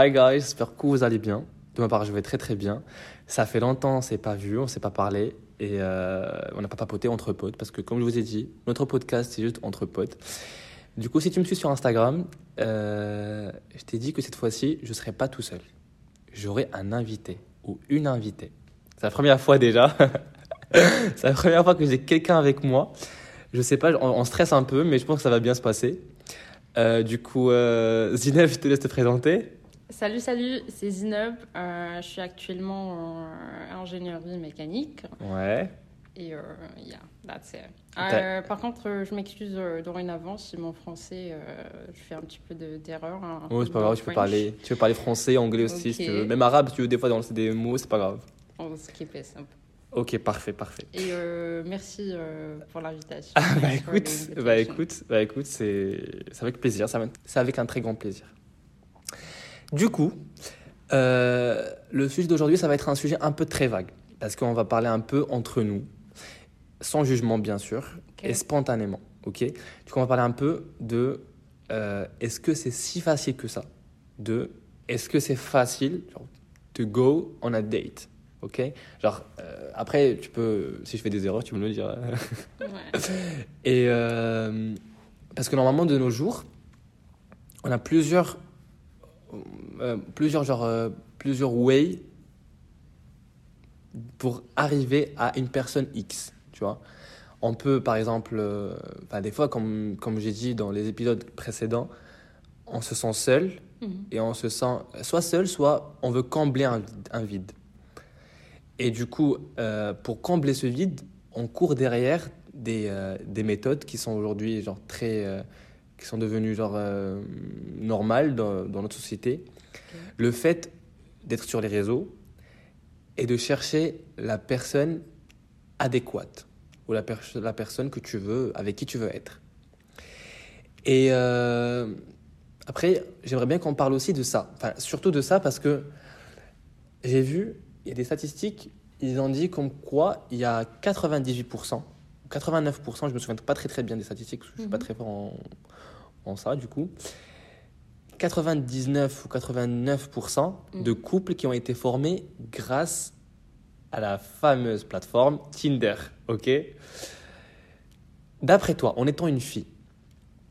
Hi guys, j'espère que vous allez bien. De ma part, je vais très très bien. Ça fait longtemps, on s'est pas vu, on s'est pas parlé et euh, on n'a pas papoté entre potes parce que comme je vous ai dit, notre podcast c'est juste entre potes. Du coup, si tu me suis sur Instagram, euh, je t'ai dit que cette fois-ci, je serai pas tout seul. J'aurai un invité ou une invitée. C'est la première fois déjà. c'est la première fois que j'ai quelqu'un avec moi. Je sais pas, on, stresse un peu, mais je pense que ça va bien se passer. Euh, du coup, Zineb, je te laisse te présenter. Salut, salut, c'est Zineb. Euh, je suis actuellement en ingénierie mécanique. Ouais. Et euh, yeah, that's it. Euh, par contre, euh, je m'excuse dorénavant si mon français, je fais un petit peu de- d'erreur. hein, un Oh, peu c'est pas de grave, tu peux parler, tu peux parler français, anglais aussi, si Ok. tu veux. Même arabe, si tu veux, des fois, dans des mots, c'est pas grave. On va skipper ça. Ok, parfait, parfait. Et euh, merci euh, pour l'invitation. Ah, bah écoute, bah écoute, bah écoute, c'est avec plaisir, c'est avec un très grand plaisir. Du coup, euh, le sujet d'aujourd'hui, ça va être un sujet un peu très vague, parce qu'on va parler un peu entre nous, sans jugement bien sûr, et spontanément, ok? Du coup, on va parler un peu de euh, est-ce que c'est si facile que ça? De est-ce que c'est facile genre, to go on a date Ok? Genre, euh, après, tu peux, si je fais des erreurs, tu me le dire. Ouais. Et parce que normalement, de nos jours, on a plusieurs, euh, plusieurs, genre, euh, plusieurs ways pour arriver à une personne X, tu vois. On peut, par exemple, euh, des fois, comme, comme j'ai dit dans les épisodes précédents, on se sent seul Mhm. et on se sent soit seul, soit on veut combler un, un vide. Et du coup, euh, pour combler ce vide, on court derrière des, des méthodes qui sont aujourd'hui genre très, qui sont devenues genre euh, normales dans, dans notre société. Le fait d'être sur les réseaux et de chercher la personne adéquate ou la, per- la personne que tu veux, avec qui tu veux être. Et euh, après, j'aimerais bien qu'on parle aussi de ça. Enfin, surtout de ça parce que j'ai vu, il y a des statistiques, ils ont dit comme quoi il y a 98%, ou 89%, je me souviens pas très très bien des statistiques parce que je suis pas Mhm. très fort en, en ça du coup. 99 ou 89% de couples qui ont été formés grâce à la fameuse plateforme Tinder, ok? D'après toi, en étant une fille,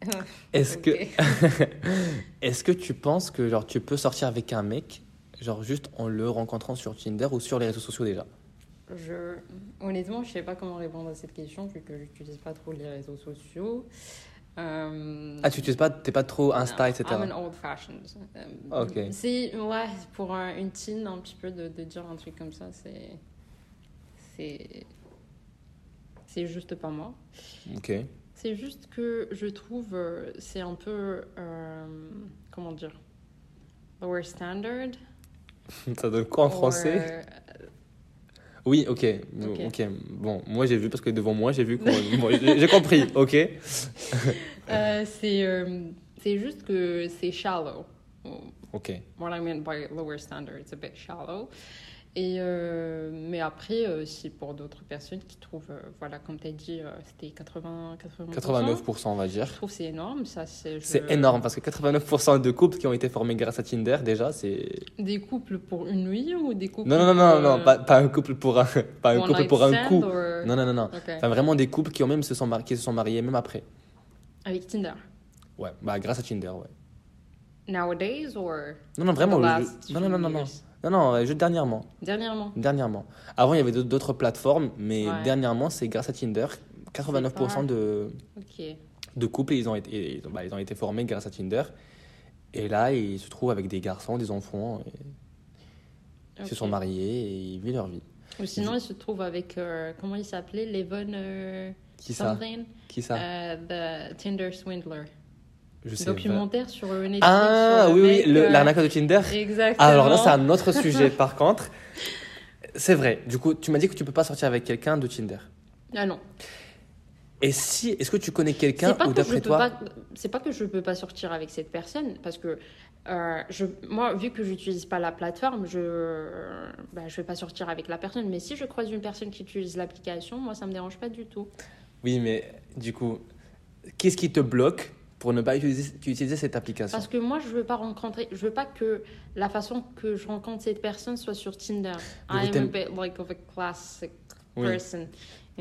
est-ce que est-ce que tu penses que genre tu peux sortir avec un mec genre juste en le rencontrant sur Tinder ou sur les réseaux sociaux déjà? Je... Honnêtement, je sais pas comment répondre à cette question vu que j'utilise pas trop les réseaux sociaux. Euh, Ah tu n'utilises pas t'es pas trop Insta non, etc. I'm an old fashioned. Euh, Ok. C'est ouais pour un- une teen un petit peu de, de dire un truc comme ça, c'est c'est c'est juste pas moi. Ok. C'est juste que je trouve euh, c'est un peu euh, comment dire lower standard. Ça donne quoi en français? Oui, ok. Ok. Bon, moi j'ai vu parce que devant moi j'ai vu. bon, j'ai j'ai compris. Ok. euh, c'est euh, c'est juste que c'est shallow. Ok. What I mean by lower standard, it's a bit shallow. Et euh, mais après, euh, si pour d'autres personnes qui trouvent, euh, voilà, comme tu as dit, c'était 80, 80%, 89% on va dire. Je trouve c'est énorme, ça c'est. je- C'est énorme parce que 89% de couples qui ont été formés grâce à Tinder déjà c'est. Des couples pour une nuit ou des couples Non non non non pour, non pas, pas un couple pour un pas un couple pour un coup. or- Non non non non. Enfin vraiment des couples qui ont même se sont qui se sont mariés même après. Avec Tinder. Ouais, bah grâce à Tinder, ouais. Nowadays or Non, non, vraiment. le- non, non, non, non. Non, non, euh, juste dernièrement. Dernièrement. Dernièrement. Avant, il y avait d'autres- plateformes, mais Ouais. dernièrement, c'est grâce à Tinder. 89% de, Ok. de couples, ils ont, été, ils, ont, bah, ils ont été formés grâce à Tinder. Et là, ils se trouvent avec des garçons, des enfants. et Ils se sont mariés et ils vivent leur vie. Ou sinon, ils se trouvent avec euh, comment il s'appelait, Levon euh, Qui ça? something, Qui ça? Euh, the Tinder Swindler. Je sais Documentaire sur euh, Netflix. Ah, sur le oui, oui, mec, euh, l'arnaque de Tinder. Exactement. Alors là, c'est un autre sujet, par contre. C'est vrai. Du coup, tu m'as dit que tu peux pas sortir avec quelqu'un de Tinder. Ah non. Et si, est-ce que tu connais quelqu'un ou d'après toi. C'est pas que je peux pas sortir avec cette personne parce que euh, je, moi, vu que j'utilise pas la plateforme, je, bah, je vais pas sortir avec la personne. Mais si je croise une personne qui utilise l'application, moi, ça me dérange pas du tout. Oui, mais du coup, qu'est-ce qui te bloque pour ne pas utiliser, utiliser cette application Parce que moi, je veux pas rencontrer, je veux pas que la façon que je rencontre cette personne soit sur Tinder. coup, I'm a t'aimes- bit like of a classic Oui. person.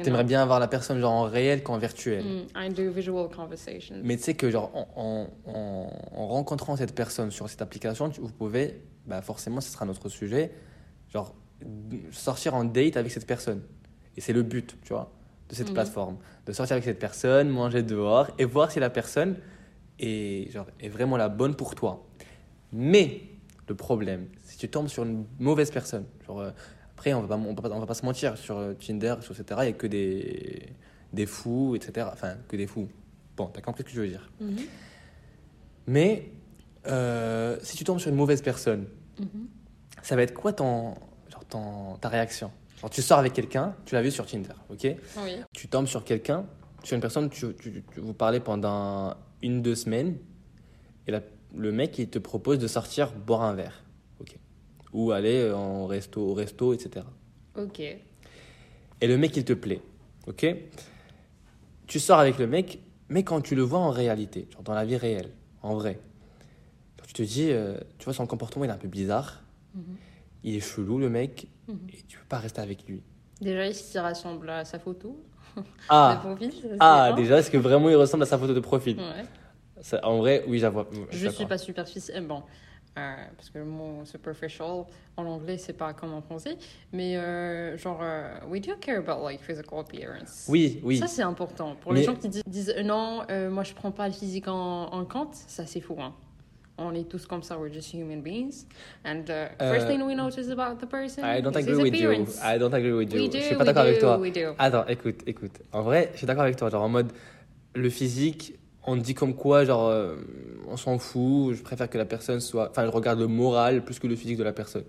T'aimerais bien avoir la personne genre en réel qu'en virtuel. Mm, I do visual conversations. Mais tu sais que genre en, en- en- en rencontrant cette personne sur cette application, vous pouvez, bah forcément, ce sera notre sujet, genre sortir en date avec cette personne. Et c'est le but, tu vois, de cette Mhm. plateforme, de sortir avec cette personne, manger dehors et voir si la personne est genre est vraiment la bonne pour toi. Mais le problème, si tu tombes sur une mauvaise personne, genre euh, après on va pas on va pas, on va pas se mentir sur euh, Tinder, sur etc. Il y a que des des fous, etc. Enfin que des fous. Bon, t'as compris ce que je veux dire. Mhm, Mais euh, si tu tombes sur une mauvaise personne, mhm. ça va être quoi ton, genre ton, ta réaction? Genre, Tu sors avec quelqu'un, tu l'as vu sur Tinder, ok? Oui. Tu tombes sur quelqu'un, sur une personne, tu, tu- tu- vous parlez pendant une, deux semaines, et la- le mec, il te propose de sortir boire un verre, ok? Ou aller en resto, au resto, etc. Ok. Et le mec, il te plaît, ok? Tu sors avec le mec, mais quand tu le vois en réalité, genre dans la vie réelle, en vrai, tu te dis, euh, tu vois, son comportement, il est un peu bizarre, Mhm. Il est chelou, le mec, Mhm. et tu peux pas rester avec lui. Déjà, il s'y ressemble à sa photo. Ah, profil, ah déjà, est-ce que vraiment il ressemble à sa photo de profil Ouais. Ça, En vrai, oui, j'avoue. Je suis pas superficielle. Bon, euh, parce que le mot superficial en anglais, c'est pas comme en français. Mais euh, genre, euh, we do care about like physical appearance. Oui, oui. Ça, c'est important. Pour Mais- les gens qui disent, disent, euh, non, euh, moi je prends pas le physique en, en compte, ça c'est fou. Hein. On est tous comme ça, we're just human beings. And uh, first Euh, thing we notice about the person I don't is agree his with you. appearance. I don't agree with you. We do, je suis pas we d'accord avec do, toi. Attends, écoute, écoute. En vrai, je suis d'accord avec toi. Genre en mode, le physique, on dit comme quoi, genre, euh, on s'en fout. Je préfère que la personne soit. Enfin, je regarde le moral plus que le physique de la personne.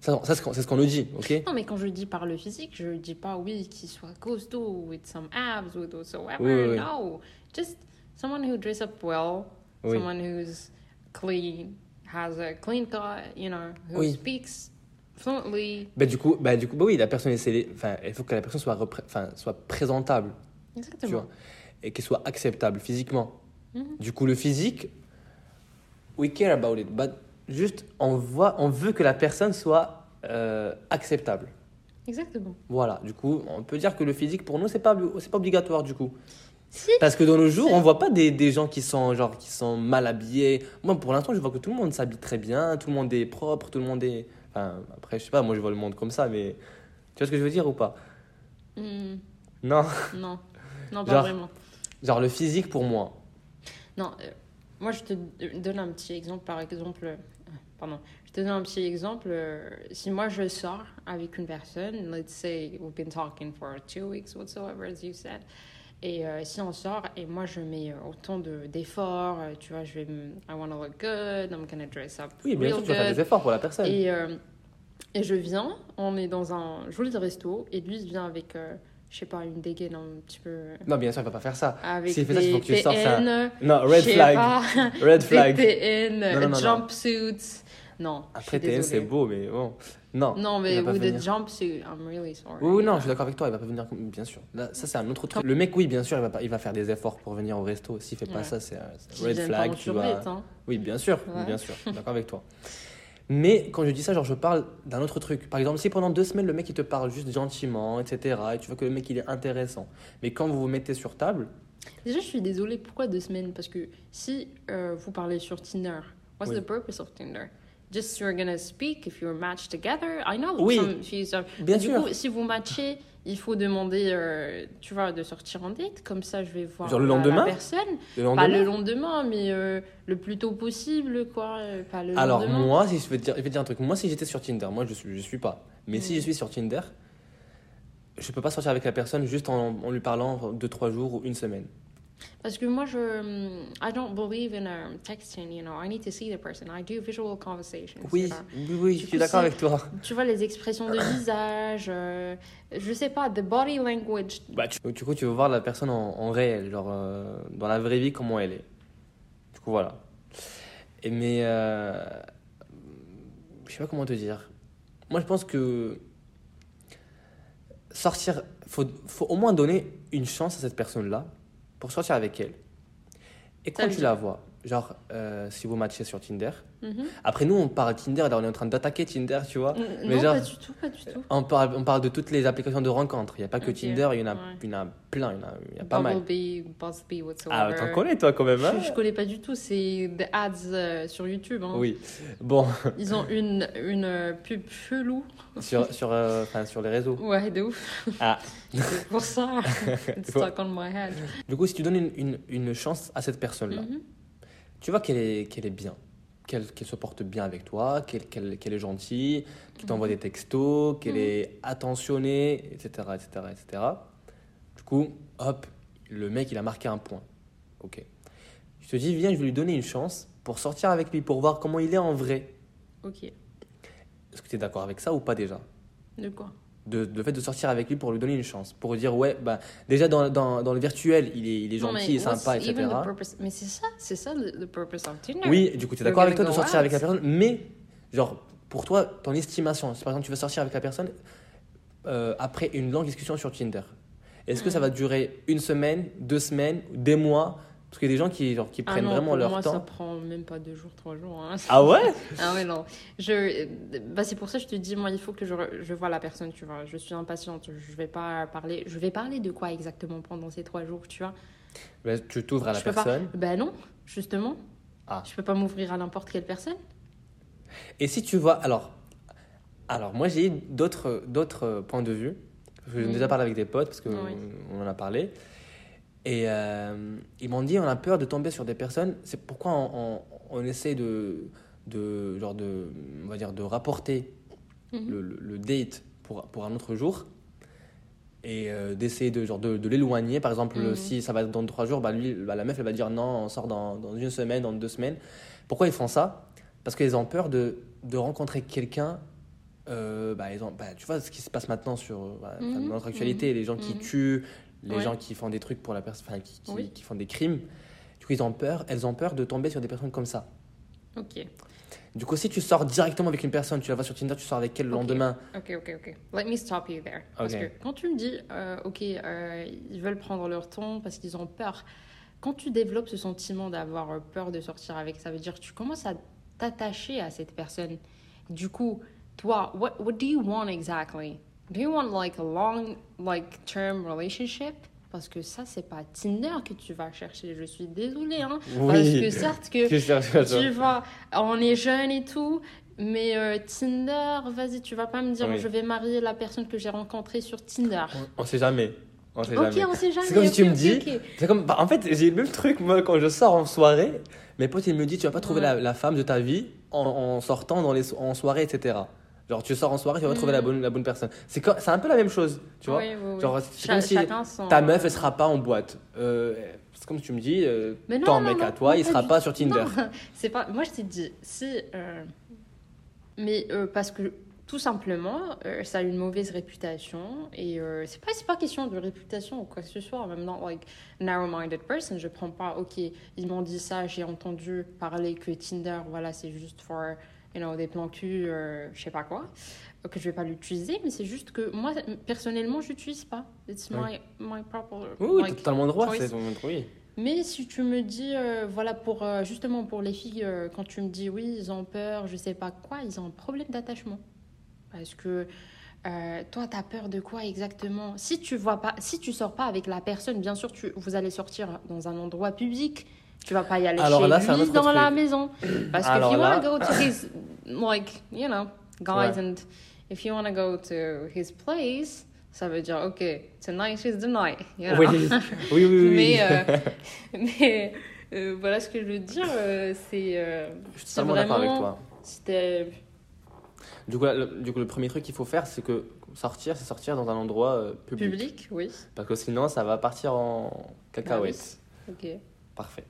Ça, ça, c'est ce qu'on- nous dit, ok? Non, mais quand je dis par le physique, je dis pas, oui, qu'il soit costaud, with some abs, with whatsoever. Oui, oui. No. Just someone who dress up well, Oui. someone who's clean, has a clean cut, you know, who Oui. speaks fluently. Bah, du coup, bah, du coup, bah oui, la personne est. Enfin, il faut que la personne soit, repré- enfin, soit présentable. tu Exactement. vois, et qu'elle soit acceptable physiquement. Mhm. Du coup, le physique, we care about it, but juste, on, voit, on veut que la personne soit euh, acceptable. Exactement. Voilà, du coup, on peut dire que le physique, pour nous, c'est pas, pas obligatoire, du coup. Si. Parce que dans nos jours, on voit pas des, des gens qui sont, genre, qui sont mal habillés. Moi, pour l'instant, je vois que tout le monde s'habille très bien, tout le monde est propre, tout le monde est... Enfin, après, je sais pas, moi, je vois le monde comme ça, mais... Tu vois ce que je veux dire ou pas? Hmm, Non. non. Non, pas Genre- vraiment. Genre, le physique, pour moi. Non, euh, moi je te donne un petit exemple, par exemple, euh, pardon, je te donne un petit exemple. euh, si moi je sors avec une personne, let's say we've been talking for two weeks whatsoever, as you said, et euh, si on sort et moi je mets euh, autant de- d'efforts, euh, tu vois, je vais, I want to look good, I'm gonna dress up Oui, bien sûr, tu vas faire des efforts pour la personne. Et, euh, et je viens, on est dans un joli resto, et lui il vient avec, euh, je sais pas, une dégaine un petit peu. Non, bien sûr, il va pas faire ça. Avec S'il fait ça, il faut que tu sortes ça. Non, red flag. pas, Red flag. Non. jumpsuits. Non, Après, TN, c'est beau, mais bon. Non. Non, mais with venir. the jumpsuit, I'm really sorry. Oui, oui, non, je suis d'accord avec toi, il va pas venir, bien sûr. Là, ça, c'est un autre truc. Le mec, oui, bien sûr, il va, pas, il va faire des efforts pour venir au resto. S'il fait pas Ouais. ça, c'est un red flag. Tu vas... hein. Oui, bien sûr, Ouais. bien sûr, d'accord avec toi. Mais quand je dis ça, genre, je parle d'un autre truc. Par exemple, si pendant deux semaines, le mec, il te parle juste gentiment, etc., et tu vois que le mec, il est intéressant. Mais quand vous vous mettez sur table, Déjà, je suis désolée, pourquoi deux semaines? Parce que si euh, vous parlez sur Tinder, what's Oui. the purpose of Tinder? Just you're gonna speak if you're matched together. I know Oui. some fees are- bien du sûr. coup, si vous matchez, il faut demander, euh, tu vois, de sortir en date. Comme ça, je vais voir Genre le la- la lendemain? personne. le Pas lendemain, le lendemain, mais euh, le plus tôt possible, quoi. euh, Pas le Alors lendemain. moi, si je vais te dire, je vais te dire un truc, moi si j'étais sur Tinder, moi je suis, je suis pas, mais si Mm. je suis sur Tinder, je peux pas sortir avec la personne juste en, en lui parlant deux trois jours ou une semaine. Parce que moi, je, hum, I don't believe in um, texting, you know. I need to see the person. I do visual conversations. Oui, you know. oui, oui, je suis d'accord avec toi. Tu vois, les expressions de visage, euh, je sais pas, the body language. Bah, tu, du coup, tu veux voir la personne en, en réel, genre euh, dans la vraie vie comment elle est. Du coup, voilà. Et mais euh, je sais pas comment te dire. Moi, je pense que sortir, faut, faut au moins donner une chance à cette personne-là pour sortir avec elle. Et quand tu la vois, genre, euh, si vous matchez sur Tinder, Mhm. après nous, on parle Tinder, là, on est en train d'attaquer Tinder, tu vois. Mm, Mais non, genre- pas du tout, pas du tout. On parle, on parle de toutes les applications de rencontres. Il n'y a pas que Tinder, il y en a, ouais. il y en a plein, il y en a, il y a pas mal. Bumblebee, whatsoever. Ah, t'en connais toi quand même, hein je, je connais pas du tout, c'est des ads euh, sur YouTube. hein. Oui. Bon, Ils ont une, une euh, pub chelou. sur, sur, sur les réseaux. Ouais, de ouf. Ah. C'est pour ça. It's stuck on my head. Du coup, si tu donnes une, une, une chance à cette personne-là, Mhm. Tu vois qu'elle est, qu'elle est bien, qu'elle qu'elle se porte bien avec toi, qu'elle qu'elle qu'elle est gentille, qu'elle t'envoie Mhm. des textos, qu'elle est attentionnée, etc., etc., etc. Du coup, hop, le mec, il a marqué un point. Ok. Je te dis, viens, je vais lui donner une chance pour sortir avec lui, pour voir comment il est en vrai. Ok. Est-ce que tu es d'accord avec ça ou pas déjà? De quoi? De, de fait de sortir avec lui pour lui donner une chance. Pour lui dire, ouais, bah, déjà dans, dans, dans le virtuel, il est, il est gentil, il est sympa, etc. even the purpose- Mais c'est ça, c'est ça le, purpose of Tinder. Oui, du coup, tu es d'accord avec toi de sortir avec la personne, mais, genre, pour toi, ton estimation, si par exemple tu veux sortir avec la personne euh, après une longue discussion sur Tinder, est-ce que ça Mm. va durer une semaine, deux semaines, des mois Parce qu'il y a des gens qui, genre, qui Ah prennent non, vraiment pour leur moi, ça temps. prend même pas deux jours, trois jours. hein. Ah ouais? Ah ouais, non. Je, bah c'est pour ça que je te dis, moi, il faut que je, je vois la personne, tu vois. Je suis impatiente. Je vais pas parler. Je vais parler de quoi exactement pendant ces trois jours, tu vois? Ben, Tu t'ouvres à la Je peux pas- personne. Ben non, justement. Ah. Je peux pas m'ouvrir à n'importe quelle personne. Et si tu vois, alors, alors moi j'ai eu d'autres, points de vue, parce que j'ai déjà parlé avec des potes, parce qu'on Oui. on en a parlé, et euh, ils m'ont dit on a peur de tomber sur des personnes, c'est pourquoi on, on, on essaie de, de, genre de, on va dire, de rapporter Mhm. le, le- le date pour, pour un autre jour, et euh, d'essayer de, genre de, de l'éloigner, par exemple, Mhm. si ça va être dans trois jours, bah, lui, bah, la meuf elle va dire non, on sort dans, dans une semaine, dans deux semaines. Pourquoi ils font ça? Parce qu'ils ont peur de, de rencontrer quelqu'un. euh, bah, ils ont, bah, tu vois ce qui se passe maintenant sur bah, Mhm, dans notre actualité, les gens qui tuent, les Ouais. gens qui font des trucs pour la personne, enfin, qui, qui, Oui. qui font des crimes. Du coup, ils ont peur, elles ont peur de tomber sur des personnes comme ça. Ok. Du coup, si tu sors directement avec une personne, tu la vois sur Tinder, tu sors avec elle le lendemain. Ok, ok, ok. Let me stop you there. Parce Ok. que quand tu me dis, euh, ok, euh, ils veulent prendre leur temps parce qu'ils ont peur, quand tu développes ce sentiment d'avoir peur de sortir avec, ça veut dire que tu commences à t'attacher à cette personne. Du coup, toi, what, what do you want exactly? Do you want like a long, like term relationship? Parce que ça, c'est pas Tinder que tu vas chercher. Je suis désolée, hein. Parce que certes que tu vois, on est jeune et tout, mais euh, Tinder, vas-y, tu vas pas me dire Oui. je vais marier la personne que j'ai rencontrée sur Tinder. on, on sait jamais. On sait Ok, jamais. on sait jamais. C'est comme si tu me dis-. C'est comme, bah, en fait, j'ai le même truc, moi, quand je sors en soirée, mes potes, ils me disent, tu vas pas trouver Ouais. la, la femme de ta vie en, en sortant dans les, so- en soirée, etc. Genre, tu sors en soirée, tu vas pas trouver la Mhm. bonne, la bonne personne. C'est c'est un peu la même chose, tu vois. Oui, oui, oui. Genre, c'est Cha- comme si chacun son- ta meuf, elle sera pas en boîte. Euh, c'est comme tu me dis, euh, non, ton non, mec non, à toi, il sera pas sur Tinder. C'est pas. Moi, je t'ai dit, si. euh, Mais euh, parce que tout simplement, euh, ça a une mauvaise réputation et euh, c'est pas c'est pas question de réputation ou quoi que ce soit. Même not like narrow-minded person. Je prends pas. Ok, ils m'ont dit ça. J'ai entendu parler que Tinder, voilà, c'est juste for you know des plans cul, euh, je sais pas quoi, que je vais pas l'utiliser. Mais c'est juste que moi personnellement, j'utilise pas. It's my my proper. Oui, like, totalement droit, c'est ton oui. mais si tu me dis, euh, voilà, pour euh, justement pour les filles, euh, quand tu me dis oui, ils ont peur, je sais pas quoi, ils ont un problème d'attachement. Parce que toi, tu as peur de quoi exactement? Si tu vois pas, si tu sors pas avec la personne, bien sûr, tu, vous allez sortir dans un endroit public. Tu vas pas y aller Alors chez là, lui dans la maison. Parce que if you want to go to his, like, you know, guys, Ouais. and if you want to go to his place, ça veut dire, OK, tonight is the night. you know. Oui, oui, oui. oui, oui. Mais, euh, mais euh, voilà ce que je veux dire, euh, c'est je suis totalement d'accord avec toi. c'était Du coup, là, le, du coup, le premier truc qu'il faut faire, c'est que sortir, c'est sortir dans un endroit euh, public. public, oui. Parce que sinon, ça va partir en cacahuète. Ok. Parfait.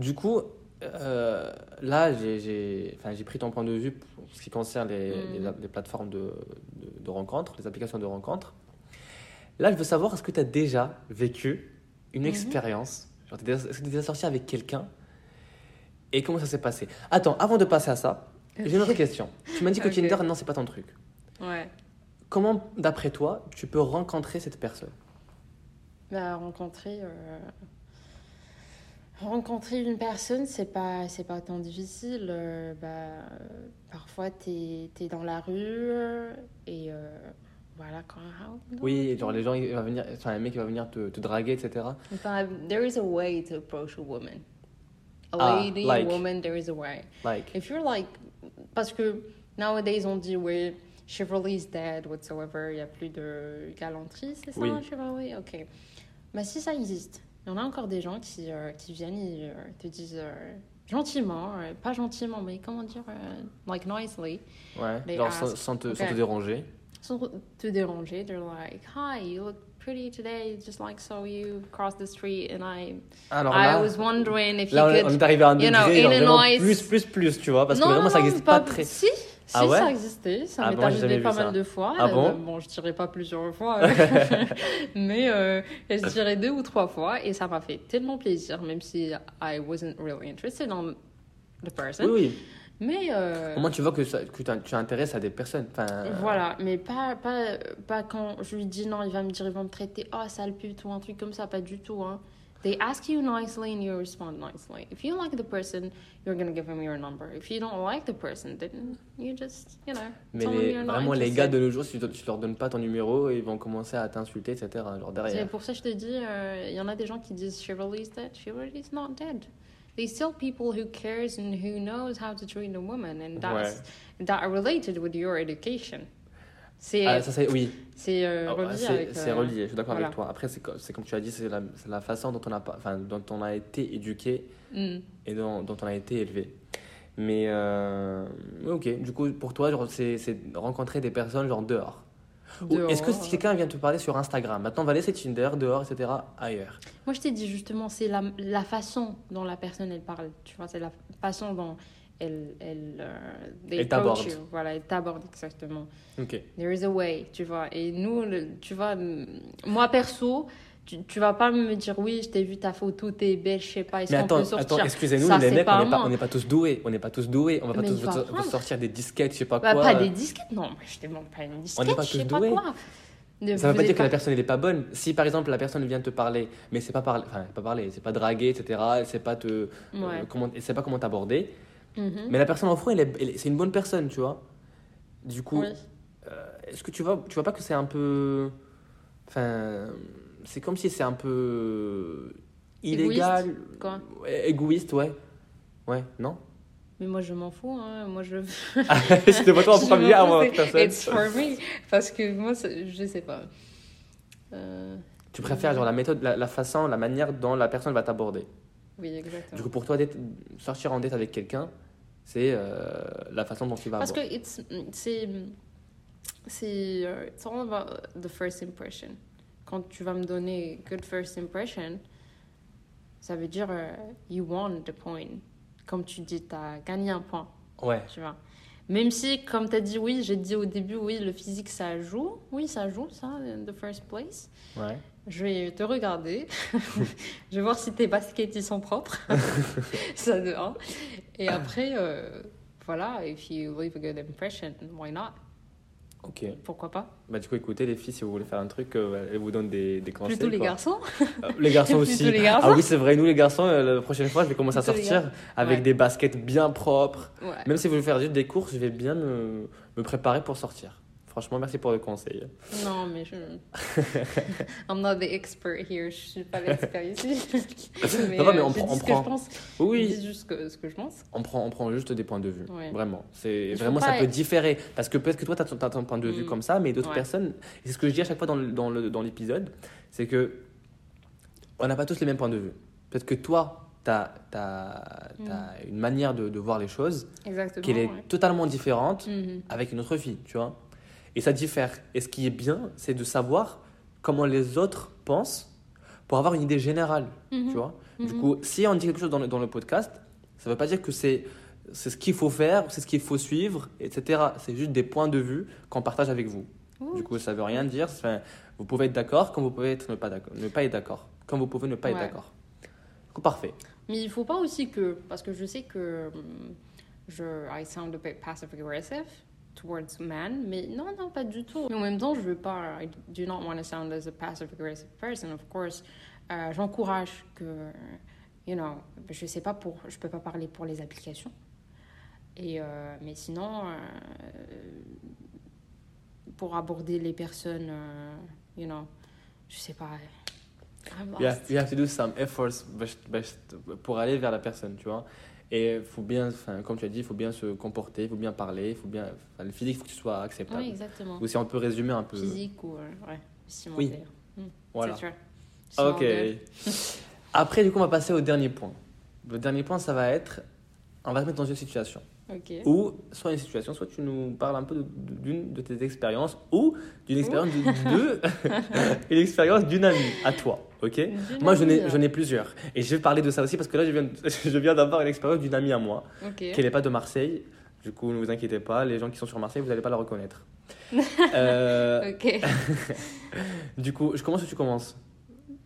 Du coup, euh, là, j'ai- pris ton point de vue pour ce qui concerne les, Mhm. les, les plateformes de, de, de rencontres, les applications de rencontres. Là, je veux savoir, est-ce que tu as déjà vécu une Mhm. expérience Est-ce que tu es déjà sorti avec quelqu'un Et comment ça s'est passé? Attends, avant de passer à ça, j'ai une autre question. Tu m'as dit que. Tinder, non, c'est pas ton truc. Ouais. Comment, d'après toi, tu peux rencontrer cette personne? Bah, rencontrer. euh, Rencontrer une personne, c'est pas, c'est pas tant difficile. Euh, bah, parfois, t'es es dans la rue euh, et euh, voilà. Quand, Oui, genre les gens, il va venir, enfin, un mec qui va venir te, te draguer, etc. Enfin, there is a way to approach a woman. A Ah, lady, like. a woman, there is a way. Like, If you're like. Parce que nowadays, on dit, oui, chivalry is dead, whatsoever, il n'y a plus de galanterie, c'est ça, Oui. chivalry Ok. Mais si ça existe, il y en a encore des gens qui, euh, qui viennent et euh, te disent euh, gentiment, euh, pas gentiment, mais comment dire, like nicely, ouais, They genre sans, ask. sans te, sans Ok. te déranger. sans te déranger. They're like, hi, you look pretty today, just like saw you cross the street, and I, Alors I là, was wondering if là you could. on est arrivé à un you know, degré, in a nice- plus, plus, plus, tu vois, parce non, que vraiment non, ça n'existe pas très... Si, si Ah ouais ça existait. Ça Ah m'est bon, arrivé pas ça. mal de fois. Ah Euh, bon bon, je dirais pas plusieurs fois, mais euh, je dirais deux ou trois fois. Et ça m'a fait tellement plaisir, même si I wasn't really interested in the person. Oui, oui. Mais euh, Au moins, tu vois que, ça, que tu intéresses à des personnes. Enfin, voilà, mais pas, pas, pas quand je lui dis non, il va me dire, il va me traiter, oh sale pute ou un truc comme ça, pas du tout. Hein. They ask you nicely and you respond nicely. If you like the person, you're gonna give him your number. If you don't like the person, then you just, you know, Mais tell him les- you're not vraiment, les gars de nos jours, si tu, tu leur donnes pas ton numéro, ils vont commencer à t'insulter, etc. Genre C'est derrière. pour ça que je te dis, euh, il y en a des gens qui disent chivalry is dead. Chivalry is not dead. There's still people who cares and who knows how to treat a woman, and that's that are related with your education. C'est Ah, ça, c'est, oui, c'est euh, Ah, relié avec. euh, relié, je suis d'accord voilà. avec toi. Après, c'est, co- c'est comme tu as dit, c'est la, la façon dont on, a, enfin, dont on a été éduqué mm. et dont, dont on a été élevé. Mais, euh, ok, du coup, pour toi, c'est, rencontrer des personnes genre dehors. Est-ce que si quelqu'un vient te parler sur Instagram, maintenant on va laisser Tinder, dehors, etc., ailleurs? Moi, je t'ai dit justement, c'est la, la façon dont la personne elle parle. Tu vois, c'est la façon dont elle elle they you. Voilà, elle t'aborde exactement. Ok. There is a way, tu vois. Et nous, le- tu vois, moi perso, tu, tu vas pas me dire oui, je t'ai vu ta photo, t'es belle, je sais pas, Mais attends, attends excusez-nous, Ça, les c'est mecs, pas on n'est pas, on pas tous doués. On n'est pas tous doués. On va pas Mais tous il va vous, vous apprendre. sortir des disquettes, je sais pas Bah, quoi. pas des disquettes, non, je te demande pas une disquette, pas je sais pas doués. quoi. Ne- Ça veut pas dire que la personne n'est pas bonne. Si par exemple la personne vient te parler, mais c'est pas parler, enfin pas parler, c'est pas draguer, etc. Elle sait pas te, euh, comment, elle sait pas comment t'aborder. Mhm. Mais la personne en fond, c'est une bonne personne, tu vois. Du coup, Oui. euh, est-ce que tu vois, tu vois pas que c'est un peu, enfin, c'est comme si c'est un peu illégal, quoi. Ouais, égoïste, ouais, ouais, non? Mais moi, je m'en fous, hein. Moi, je. C'était pas toi en premier à moi, personne. It's for me. Parce que moi, je sais pas. Euh, Tu préfères genre la méthode, la, la façon, la manière dont la personne va t'aborder? Oui, Du exactement. coup, pour toi, sortir en dette avec quelqu'un, c'est euh, la façon dont tu vas Parce que c'est. C'est. euh, It's all about the first impression. Quand tu vas me donner good first impression, ça veut dire euh, you won the point. Comme tu dis, tu as gagné un point. Ouais. Tu vois? Même si, comme tu as dit, oui, j'ai dit au début, oui, le physique, ça joue. Oui, ça joue, ça, in the first place. Ouais. Je vais te regarder. je vais voir si tes baskets ils sont propres. ça de un. Et après, euh, voilà, if you leave a good impression, why not? Ok. Pourquoi pas? Bah, du coup, écoutez, les filles, si vous voulez faire un truc, euh, elles vous donnent des, des conseils. Plutôt les quoi. garçons. Euh, les garçons aussi. les garçons. Ah oui, c'est vrai, nous les garçons, euh, la prochaine fois, je vais commencer à Plutôt sortir avec Ouais. des baskets bien propres. Ouais. Même si vous voulez faire juste des courses, je vais bien me, me préparer pour sortir. Franchement, merci pour le conseil. Non, mais je. I'm not the expert here. Je suis pas l'expert ici. mais, Non, mais euh, on je prend- dis on ce que prend. je pense. Oui, Je dis juste que- ce que je pense. on prend, on prend juste des points de vue. Ouais. Vraiment. C'est vraiment ça peut différer parce que peut-être que toi tu as, ton- point de vue Mm. comme ça, mais d'autres Ouais. personnes. C'est ce que je dis à chaque fois dans l'épisode, c'est que on n'a pas tous les mêmes points de vue. Peut-être que toi, tu as, une manière de, de voir les choses Exactement. qui est ouais. totalement différente Mhm. avec une autre fille, tu vois. Et ça diffère. Et ce qui est bien, c'est de savoir comment les autres pensent pour avoir une idée générale, Mhm. tu vois. Du Mhm. coup, si on dit quelque chose dans le, dans le podcast, ça ne veut pas dire que c'est c'est ce qu'il faut faire, c'est ce qu'il faut suivre, etc. C'est juste des points de vue qu'on partage avec vous. Ouh. Du coup, ça veut rien dire. Enfin, vous pouvez être d'accord, comme vous pouvez être ne pas d'accord, ne pas être d'accord, comme vous pouvez ne pas être d'accord. Du coup, parfait. Mais il faut pas aussi que, parce que je sais que je, I sound a bit passive aggressive towards men, mais non, non, pas du tout. Mais en même temps, je veux pas, I do not want to sound as a passive aggressive person, of course. Euh, j'encourage que, you know, je sais pas pour, je peux pas parler pour les applications. Et, euh, mais sinon, euh, pour aborder les personnes, you know, je sais pas. You have, you have to do some efforts pour aller vers la personne, tu vois. Et faut bien, enfin, comme tu as dit, il faut bien se comporter, il faut bien parler, il faut bien, le physique, il faut que tu sois acceptable. Oui, exactement. Ou si on peut résumer un peu. Physique ou euh, ouais, vestimentaire. Hmm, Voilà. c'est sûr. Ok. Après, du coup, on va passer au dernier point. Le dernier point, ça va être, on va se mettre dans une situation. Ok. Ou soit une situation, soit tu nous parles un peu de- de- d'une de tes expériences ou d'une expérience d'une amie à toi, ok D'une Moi, je n'ai, je n'ai plusieurs. Et je vais parler de ça aussi parce que là, je viens, de- je viens d'avoir une expérience d'une amie à moi, qui n'est pas de Marseille. Du coup, ne vous inquiétez pas, les gens qui sont sur Marseille, vous n'allez pas la reconnaître. Euh, Ok. du coup, je commence ou tu commences?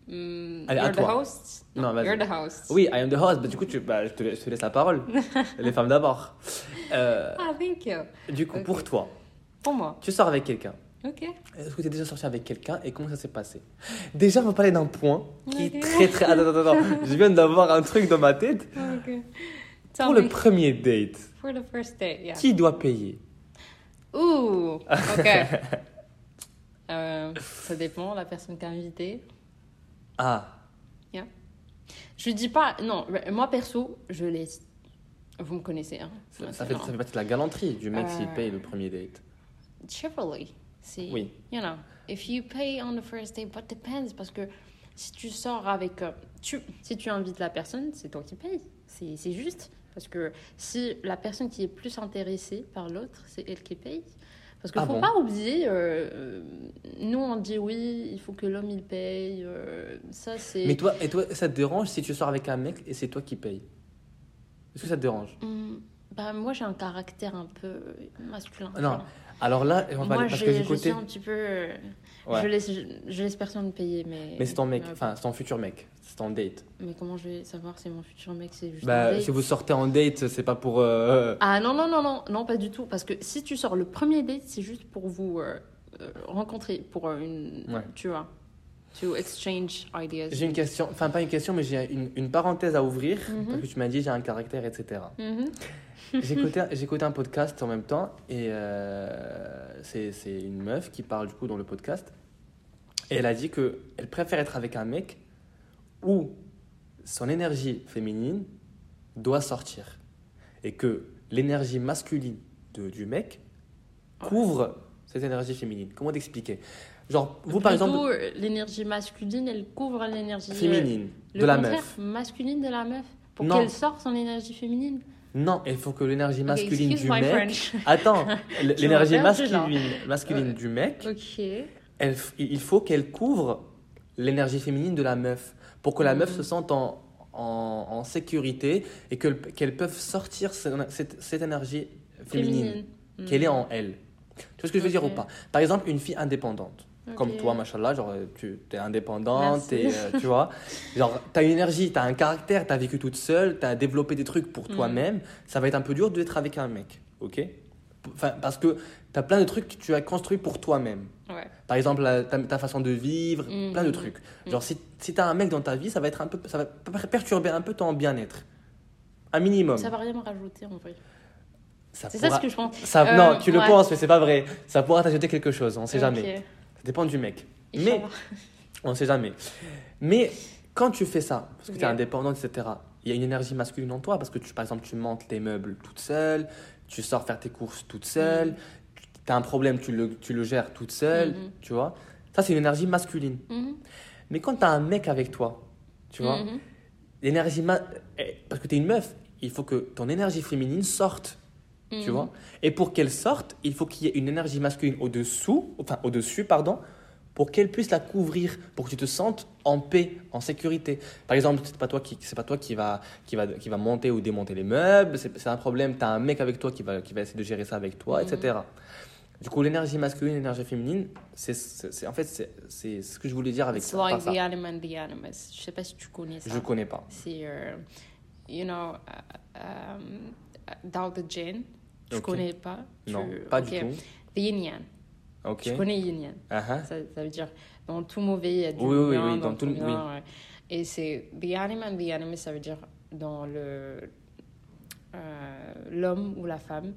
Hmm, Allez, à you're the toi. host? Non, vas-y. You're the host. Oui, I am the host. Bah, du coup, tu, bah, je, te, laisse- je te laisse la parole. les femmes d'abord. Euh, Ah, thank you. du coup, pour toi, Pour moi. tu sors avec quelqu'un. Ok. Est-ce que tu es déjà sorti avec quelqu'un et comment ça s'est passé? Déjà, on va parler d'un point qui est très très. Attends, attends, attends. Je viens d'avoir un truc dans ma tête. Pour me. le premier date, For the first date, yeah. qui doit payer? Ouh, ok. Euh, ça dépend, la personne qui a invité. Ah, Je dis pas, non, moi perso, je laisse. Vous me connaissez, hein. ça, fait, ça fait partie de la galanterie du mec Euh, s'il paye le premier date. Chivalry. C'est, Oui. you know, if you pay on the first date, but depends, parce que si tu sors avec, euh, tu, si tu invites la personne, c'est toi qui payes. C'est, c'est juste. Parce que si la personne qui est plus intéressée par l'autre, c'est elle qui paye. Parce qu'il Ah faut bon? pas oublier, euh, euh, nous on dit oui, il faut que l'homme il paye. euh, ça c'est. Mais toi, et toi, ça te dérange si tu sors avec un mec et c'est toi qui paye Est-ce que ça te dérange? Hum, bah, moi j'ai un caractère un peu masculin. Non, Enfin, Alors là, on va moi parler parce j'ai- que suis côté. un petit peu. euh, Ouais. Je, laisse, je, je laisse personne payer, mais. Mais c'est ton mec, Ouais, enfin, c'est ton futur mec, c'est ton date. Mais comment je vais savoir si mon futur mec c'est juste un Bah, date si vous sortez en date, c'est pas pour. euh, Ah non, non, non, non, non, pas du tout. Parce que si tu sors le premier date, c'est juste pour vous euh, euh, rencontrer, pour euh, une. Ouais. Tu vois. To exchange ideas. J'ai une question, enfin pas une question, mais j'ai une, une parenthèse à ouvrir, Mhm. parce que tu m'as dit j'ai un caractère, etc. Mhm. J'ai écouté un podcast en même temps, et euh, c'est une meuf qui parle du coup dans le podcast, et elle a dit que elle préfère être avec un mec où son énergie féminine doit sortir, et que l'énergie masculine de, du mec couvre cette énergie féminine. Comment t'expliquer? Genre, vous par exemple, l'énergie masculine, elle couvre l'énergie euh, féminine, le de la meuf. masculine de la meuf. Pour qu'elle sorte son énergie féminine. Non, il faut que l'énergie masculine du mec. French. Attends, l'énergie masculine, masculine Ouais. du mec, elle il faut qu'elle couvre l'énergie féminine de la meuf pour que la meuf Mhm. se sente en, en, en sécurité et que- qu'elle peuvent sortir ce- cette, cette énergie féminine, Féminine. qu'elle est en elle. Tu vois ce que je veux dire ou pas? Par exemple, une fille indépendante. Comme toi, machallah, genre tu es indépendante, euh, tu vois. Genre, tu as une énergie, tu as un caractère, tu as vécu toute seule, tu as développé des trucs pour Mm. toi-même. Ça va être un peu dur d'être avec un mec, ok? Enfin, Parce que tu as plein de trucs que tu as construits pour toi-même. Ouais. Par exemple, la- ta, ta façon de vivre, Mm. plein de trucs. Genre, si, si tu as un mec dans ta vie, ça va, être un peu, ça va perturber un peu ton bien-être. Un minimum. Ça va rien me rajouter en vrai. C'est pourra- ça ce que je pense. ça- Euh, non, tu le ouais. penses, mais c'est pas vrai. Ça pourra t'ajouter quelque chose, on sait jamais. Dépend du mec. Mais on ne sait jamais. Mais quand tu fais ça, parce que tu es Ok. indépendante, etc., il y a une énergie masculine en toi, parce que tu, par exemple, tu montes tes meubles toute seule, tu sors faire tes courses toute seule, Mhm. tu as un problème, tu le, tu le gères toute seule, Mhm. tu vois. Ça, c'est une énergie masculine. Mhm. Mais quand tu as un mec avec toi, tu vois, Mhm. l'énergie... eh, Parce que tu es une meuf, il faut que ton énergie féminine sorte, tu Mhm. vois? Et pour qu'elle sorte, il faut qu'il y ait une énergie masculine au-dessous, enfin au-dessus, pardon, pour qu'elle puisse la couvrir, pour que tu te sentes en paix, en sécurité. Par exemple, c'est pas toi qui, c'est pas toi qui va, qui va, qui va monter ou démonter les meubles. C'est, un problème. Tu as un mec avec toi qui va, qui va essayer de gérer ça avec toi, etc. Du coup, l'énergie masculine, l'énergie féminine, c'est, en fait, c'est, ce que je voulais dire avec It's ça. like ça. the the animals. Je sais pas si tu connais ça. Je connais pas. C'est, euh, you know, uh, um, Dao de Jane. Tu Ok. connais pas Non, Tu- pas ok. du tout. The Yin Yang. Ok. Tu connais Yin Yang. Ah ah. Ça, ça veut dire dans tout mauvais, il y a du Oui, oui, bien, oui, dans, dans tout bien. oui. ouais. Et c'est the anime and the enemy, ça veut dire dans le euh, l'homme ou la femme.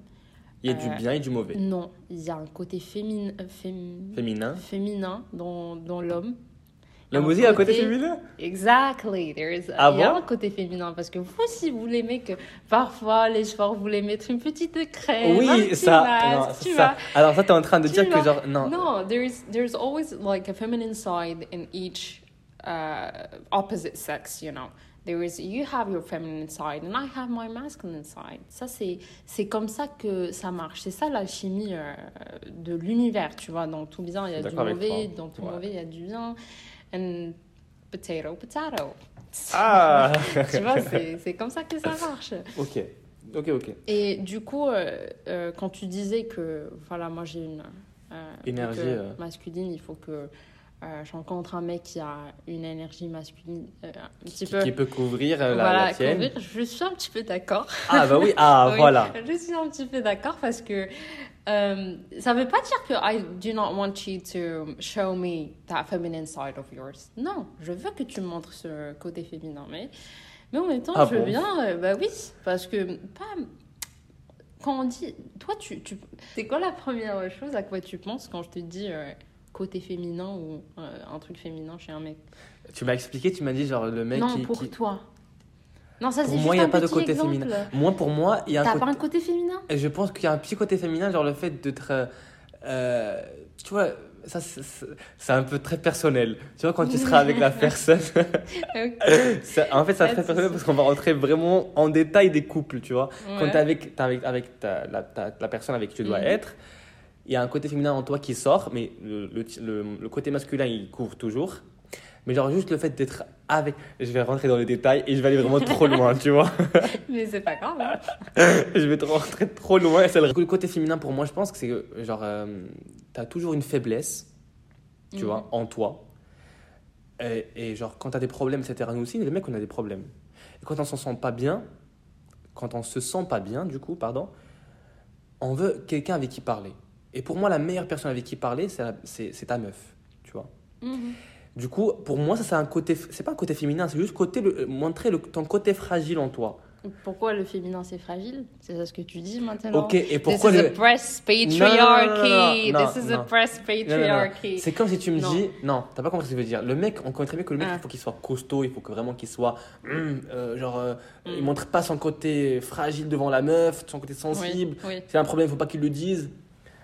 Il y a du Euh, bien et du mauvais. Non, il y a un côté féminin, fém- Féminin. féminin dans, dans l'homme. Un aussi a un côté féminin Exactly. There is, Ah il y a bon un côté féminin parce que vous aussi vous l'aimez que parfois les soirs vous voulez mettre une petite crème, Oui, ça. masque, non, tu ça. vois. Alors ça, t'es en train de Tu dire que genre non. No, there's there's always like a feminine side in each uh, opposite sex, you know. There is you have your feminine side and I have my masculine side. Ça c'est c'est comme ça que ça marche. C'est ça l'alchimie euh, de l'univers, tu vois. Dans tout bien, il y a du mauvais, dans tout Ouais. mauvais, il y a du bien. And potato, potato. Ah. tu vois, c'est comme ça que ça marche. ok. Ok, ok. Et du coup, euh, euh, quand tu disais que, voilà, moi j'ai une euh, Énergie, masculine, il faut que je rencontre un mec qui a une énergie masculine un petit Qui, peu. qui peut couvrir la, voilà, la tienne. couvrir. Je suis un petit peu d'accord. Ah bah oui, ah Oui, voilà. Je suis un petit peu d'accord parce que euh, ça veut pas dire que I do not want you to show me that feminine side of yours. Non, je veux que tu me montres ce côté féminin, mais, mais en même temps, Ah je veux bon? bien. euh, bah oui, parce que pas. Quand on dit. Toi, tu. tu c'est quoi la première chose à quoi tu penses quand je te dis euh, côté féminin ou euh, un truc féminin chez un mec? Tu m'as expliqué, tu m'as dit genre le mec Non, qui. pour qui- toi. Non, ça Pour c'est moi, il y a un pas de côté exemple. féminin. Moi, pour moi, il y a un T'as côté. pas un côté féminin? Et Je pense qu'il y a un petit côté féminin, genre le fait d'être. euh, euh, tu vois, ça, c'est- c'est c'est un peu très personnel. Tu vois, quand tu seras avec la personne. ça- en fait, de très personnel parce qu'on va rentrer vraiment en détail des couples, tu vois. Quand tu es avec, t'es avec, avec ta- la, ta- la personne avec qui tu dois Mhm. être, il y a un côté féminin en toi qui sort, mais le, le, le- le côté masculin, il couvre toujours. Mais genre juste le fait d'être avec... Je vais rentrer dans les détails et je vais aller vraiment trop loin, tu vois. Mais c'est pas grave. hein. je vais trop rentrer trop loin. Et c'est le... le côté féminin pour moi, je pense que c'est que genre, tu as toujours une faiblesse, tu Mhm. vois, en toi. Et, et genre, quand tu as des problèmes, etc., nous aussi, les mecs, on a des problèmes. Et quand on s'en sent pas bien, quand on se sent pas bien, du coup, pardon, on veut quelqu'un avec qui parler. Et pour moi, la meilleure personne avec qui parler, c'est ta meuf, tu vois. Mhm. Du coup, pour moi, ça, c'est un côté, c'est pas un côté féminin, c'est juste côté, le- montrer le, ton côté fragile en toi. Pourquoi le féminin c'est fragile? C'est ça ce que tu dis maintenant Ok, et pourquoi This is le. a breast Non, non, non, patriarchy. non, This is a non. patriarchy. C'est comme si tu me dis, non, t'as pas compris ce que je veux dire. Le mec, on connaît très bien que le mec, Ah. il faut qu'il soit costaud, il faut que vraiment qu'il soit, hum, euh, genre, euh, Mm. il montre pas son côté fragile devant la meuf, son côté sensible. Oui, oui. C'est un problème, il faut pas qu'il le dise.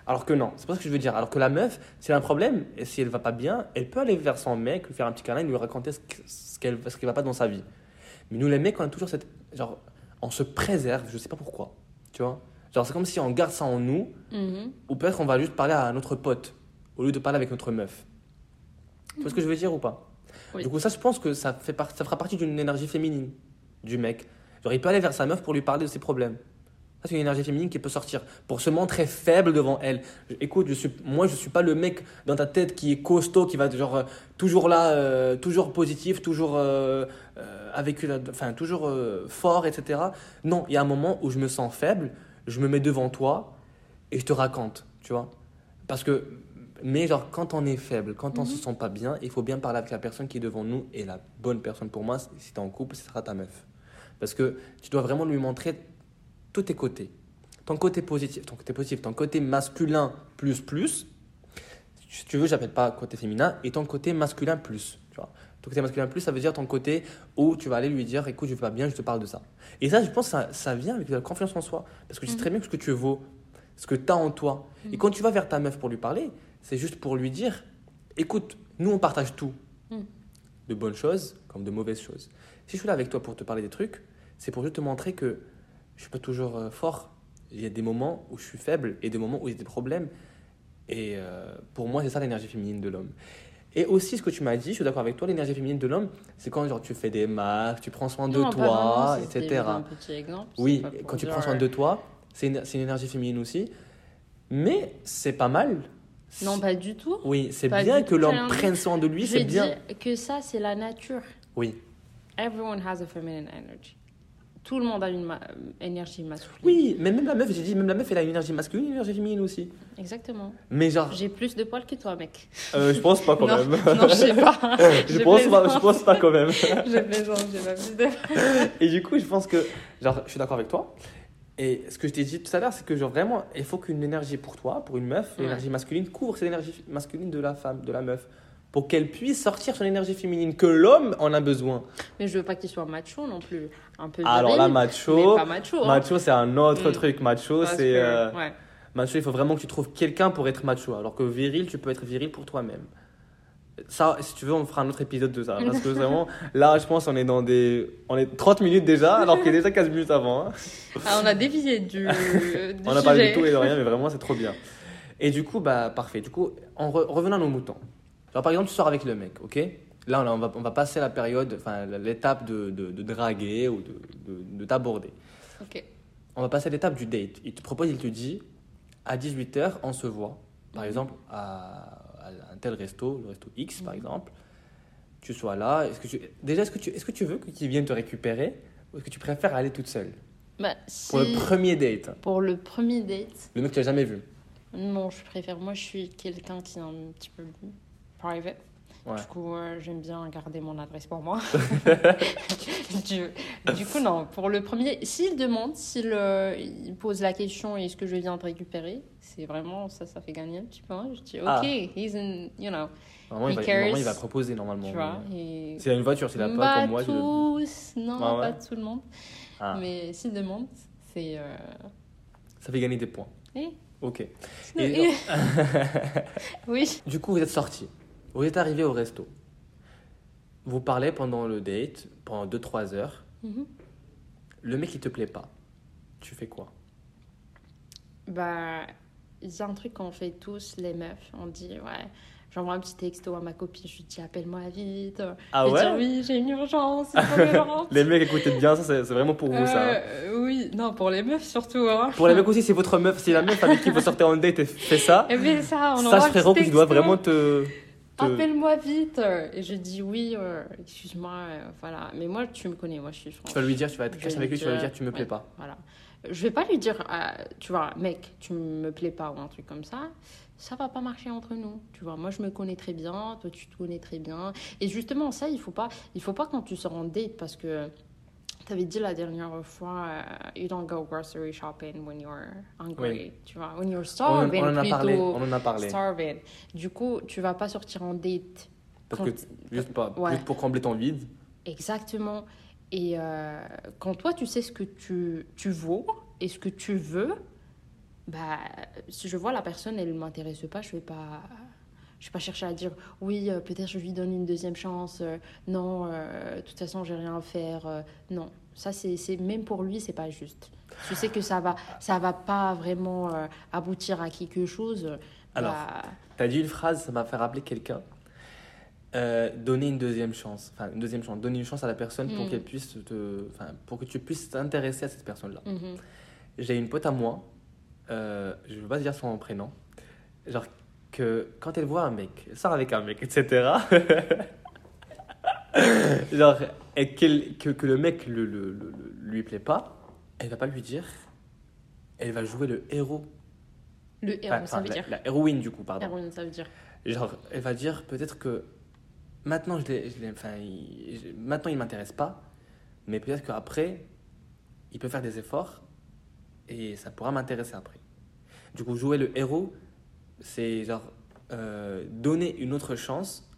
Alors que non, c'est pas ce que je veux dire. Alors que la meuf, si elle a un problème et si elle va pas bien, elle peut aller vers son mec, lui faire un petit câlin, lui raconter ce que- ce qu'elle ce qui va pas dans sa vie. Mais nous les mecs, on a toujours cette genre, on se préserve, je sais pas pourquoi, tu vois. Genre c'est comme si on garde ça en nous, Mhm. ou peut-être on va juste parler à notre pote au lieu de parler avec notre meuf. Tu vois ce que je veux dire ou pas? Oui. Du coup, ça, je pense que ça, fait par- ça fera partie d'une énergie féminine du mec. Genre, il peut aller vers sa meuf pour lui parler de ses problèmes. Ça, c'est une énergie féminine qui peut sortir pour se montrer faible devant elle. Écoute, je suis, moi, je suis pas le mec dans ta tête qui est costaud, qui va genre euh, toujours là, euh, toujours positif, toujours euh, avec une, enfin toujours fort, etc. Non, il y a un moment où je me sens faible, je me mets devant toi et je te raconte, tu vois. Parce que, mais genre, quand on est faible, quand on se sent pas bien, il faut bien parler avec la personne qui est devant nous et la bonne personne pour moi, si tu es en couple, ce sera ta meuf. Parce que tu dois vraiment lui montrer tous tes côtés. Ton côté positif, ton côté positif, ton côté masculin plus plus. Si tu veux, j'appelle pas côté féminin, et ton côté masculin plus. Tu vois. Ton côté masculin plus, ça veut dire ton côté où tu vas aller lui dire, écoute, je vais pas bien, je te parle de ça. Et ça, je pense, ça, ça vient avec la confiance en soi. Parce que je sais très bien ce que tu vaux, ce que tu as en toi. Et quand tu vas vers ta meuf pour lui parler, c'est juste pour lui dire, écoute, nous on partage tout. Mm. De bonnes choses comme de mauvaises choses. Si je suis là avec toi pour te parler des trucs, c'est pour juste te montrer que je suis pas toujours euh, fort. Il y a des moments où je suis faible et des moments où il y a des problèmes. Et euh, pour moi, c'est ça l'énergie féminine de l'homme. Et aussi, ce que tu m'as dit, je suis d'accord avec toi, l'énergie féminine de l'homme, c'est quand genre, tu fais des marques, tu prends soin de Non, toi, vraiment, etc. un petit exemple. Oui, quand tu prends soin de toi, c'est une, énergie féminine aussi. Mais c'est pas mal. Non, pas du tout. Oui, c'est bien que l'homme prenne soin de lui, c'est bien. que ça, c'est la nature. Oui, Everyone has a feminine energy. Tout le monde a une ma- énergie masculine. Oui, mais même la meuf, j'ai dit, même la meuf, elle a une énergie masculine, une énergie féminine aussi. Exactement. Mais genre, J'ai plus de poils que toi, mec. euh, je pense pas quand non, même. non, je sais pas. je, pense pas, je pense pas quand même. Je plaisante, j'ai pas plus de. Et du coup, je pense que, genre, je suis d'accord avec toi. Et ce que je t'ai dit tout à l'heure, c'est que, genre, vraiment, il faut qu'une énergie pour toi, pour une meuf, Ouais. l'énergie masculine, couvre cette énergie masculine de la femme, de la meuf. Pour qu'elle puisse sortir son énergie féminine, que l'homme en a besoin. Mais je veux pas qu'il soit macho non plus. Un peu Alors viril, là, macho, pas macho. hein. macho, c'est un autre Mm. truc. Macho, c'est. que- euh, ouais. Macho, il faut vraiment que tu trouves quelqu'un pour être macho. Alors que viril, tu peux être viril pour toi-même. Ça, si tu veux, on fera un autre épisode de ça. Parce que vraiment, là, je pense on est dans des. On est 30 minutes déjà, alors qu'il est déjà 15 minutes avant. hein. Ah, on a dévié du, du On n'a pas du tout et de rien, mais vraiment, c'est trop bien. Et du coup, bah, parfait. Du coup, en re- revenant à nos moutons. Genre, par exemple, tu sors avec le mec, ok? Là, on, va, on va passer la période, enfin, l'étape de, de, de draguer ou de, de, de t'aborder. Ok. On va passer à l'étape du date. Il te propose, il te dit, à 18h, on se voit. Par Mhm. exemple, à, à un tel resto, le resto X, par Mhm. exemple. Tu sois là. Est-ce que tu... Déjà, est-ce que, tu... est-ce que tu veux qu'il vienne te récupérer ou est-ce que tu préfères aller toute seule? Bah, si... Pour le premier date. Pour le premier date, Le mec que tu n'as jamais vu. non, je préfère. Moi, je suis quelqu'un qui est un petit peu private. Ouais. Du coup, euh, j'aime bien garder mon adresse pour moi. du, du coup, non. Pour le premier, s'il demande, s'il euh, pose la question est-ce que je viens te récupérer, c'est vraiment ça, ça fait gagner un petit peu. hein. Je dis ok, Ah. he's in, you know, Normalement, il va, normalement, il va proposer normalement. tu vois. et- S'il a une voiture, s'il a pas Pas comme moi. le- tous, non, Ah ouais pas tout le monde. Ah, Mais s'il demande, c'est. euh, Ça fait gagner des points. Eh Ok. Et- oui. Du coup, vous êtes sortis. Vous êtes arrivé au resto. Vous parlez pendant le date, pendant 2-3 heures. Mhm. Le mec, il te plaît pas. Tu fais quoi? Bah, il y a un truc qu'on fait tous, les meufs. On dit, ouais, j'envoie un petit texto à ma copine, je lui dis, appelle-moi vite. Ah je lui dis, ouais? oui, j'ai une urgence, c'est. Les mecs, écoutez bien, ça, c'est c'est vraiment pour vous, ça. hein. Euh, oui, non, pour les meufs surtout. Hein. Pour les mecs aussi, c'est votre meuf. Si la meuf avec qui vous sortez en date et fait ça, Eh bien, ça, on envoie petit frérot que tu dois vraiment te. Appelle-moi vite. Et je dis, oui, euh, excuse-moi, euh, voilà. Mais moi, tu me connais, moi, je suis Tu franche. vas lui dire, tu vas être vais avec lui, tu vas lui dire, dire, tu me plais ouais. pas. Voilà. Je vais pas lui dire, euh, tu vois, mec, tu me plais pas ou un truc comme ça. Ça va pas marcher entre nous. Tu vois, moi je me connais très bien, toi tu te connais très bien. Et justement, ça, il faut pas, il faut pas quand tu sors en date parce que tu avais dit la dernière fois, euh, you don't go grocery shopping when you're hungry. Oui. Tu vois, when you're On, en- starving, on en a parlé. On en a parlé. Starving. Du coup, tu vas pas sortir en date. Parce quand- que juste, pas, Ouais. juste pour combler ton vide. Exactement. Et euh, quand toi, tu sais ce que tu, tu vaux et ce que tu veux, bah, si je vois la personne, elle ne m'intéresse pas, je vais pas... Je vais pas chercher à dire oui, euh, peut-être je lui donne une deuxième chance. euh, non, euh, de toute façon, j'ai rien à faire. non, ça c'est c'est- même pour lui, c'est pas juste. Je sais que ça va, ça va pas vraiment aboutir à quelque chose. Alors, bah, T'as dit une phrase, ça m'a fait rappeler quelqu'un. Donner une deuxième chance. Enfin, une deuxième chance. Donner une chance à la personne pour Mm. qu'elle puisse te. Enfin, pour que tu puisses t'intéresser à cette personne-là. mhm. J'ai une pote à moi, je ne veux pas dire son prénom, genre que quand elle voit un mec, elle sort avec un mec, etc. genre, et qu'elle- que, que le mec le, le- le- lui plaît pas, elle va pas lui dire, elle va jouer le héros. Le héros, Enfin, ça veut la, dire. la héroïne du coup, pardon. Héroïne, ça veut dire. Genre, elle va dire peut-être que maintenant, je je enfin, il, maintenant il m'intéresse pas, mais peut-être qu'après, il peut faire des efforts et ça pourra m'intéresser après. Du coup, jouer le héros, c'est genre euh, donner une autre chance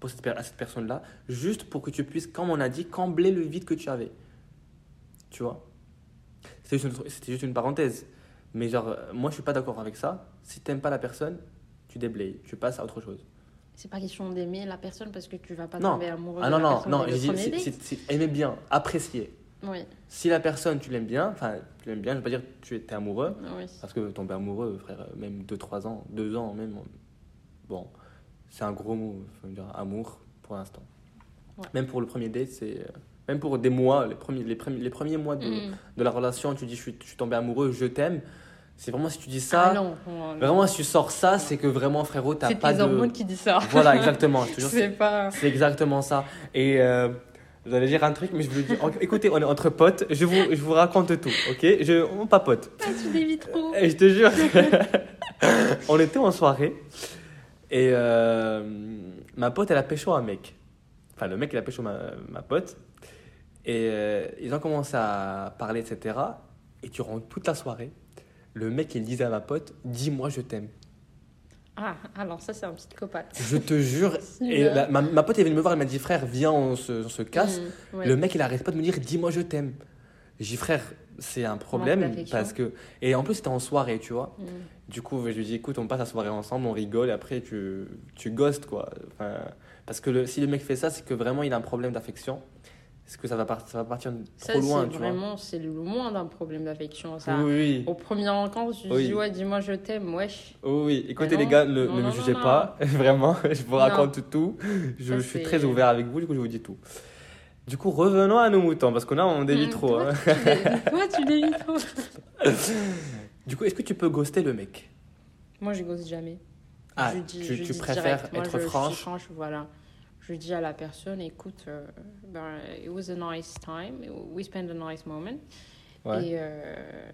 pour cette, à cette personne-là, juste pour que tu puisses, comme on a dit, combler le vide que tu avais. Tu vois? C'était juste, une- c'était juste une parenthèse. Mais genre, euh, moi, je suis pas d'accord avec ça. Si t'aimes pas la personne, tu déblayes, tu passes à autre chose. C'est pas question d'aimer la personne parce que tu vas pas Non. tomber amoureux Ah de non, la non, personne non, c'est- c'est aimer bien, apprécier. Oui, Si la personne, tu l'aimes bien, enfin, tu l'aimes bien, je veux pas dire que tu es t'es amoureux, oui. parce que tomber amoureux, frère, même 2-3 ans, 2 ans même, bon, c'est un gros mot, faut dire amour pour l'instant. Ouais. Même pour le premier date, c'est. euh, Même pour des mois, les premiers, les premiers, les premiers mois de, Mm. de la relation, tu dis je suis, je suis tombé amoureux, je t'aime. C'est vraiment si tu dis ça, Ah non, non, non. vraiment si tu sors ça, c'est que vraiment frérot, t'as c'est pas tes de. hormones qui disent ça. Voilà, exactement. C'est pas. C'est exactement ça. Et euh, Vous allez dire un truc, mais je vous le dis. Écoutez, on est entre potes, je vous, je vous raconte tout, ok? Je, On papote. Ah, tu dévis trop. Et je te jure, on était en soirée et euh, ma pote, elle a pécho un mec. Enfin, le mec, il a pécho ma, ma pote. Et euh, ils ont commencé à parler, etc. Et durant toute la soirée, le mec, il disait à ma pote Dis-moi, je t'aime. Ah, alors ça, c'est un psychopathe. Je te jure. Et la- ma, ma pote, est venue me voir, elle m'a dit Frère, viens, on se, on se casse. Mm, ouais. Le mec, il arrête pas de me dire Dis-moi, je t'aime. J'ai Frère, c'est un problème. Parce que. Et en plus, c'était en soirée, tu vois. Mm. Du coup, je lui dis écoute, on passe la soirée ensemble, on rigole, et après tu, tu ghostes, quoi. Enfin, parce que le, si le mec fait ça, c'est que vraiment il a un problème d'affection. Est-ce que ça va, par- ça va partir Ça, trop loin, c'est tu vraiment, c'est le moins d'un problème d'affection. Ça. vois Oui, oui, Au premier rencontre, tu Oui. dis, ouais, dis-moi, je t'aime, wesh. oui. oui. Écoutez, les gars, ne, non, ne me jugez pas, vraiment, je vous Non. raconte tout. Je, Ça, je suis très ouvert avec vous, du coup, je vous dis tout. Du coup, revenons à nos moutons, parce que là, on dévie Mm, trop. toi, hein. tu Toi, tu dévis trop. Du coup, est-ce que tu peux ghoster le mec? Moi, je gosse jamais. Ah, Je dis- tu, je tu dis préfères direct. Moi, être je suis franche? franche, voilà. Je dis à la personne, écoute, euh, ben, it was a nice time, we spent a nice moment. Ouais. Et, euh,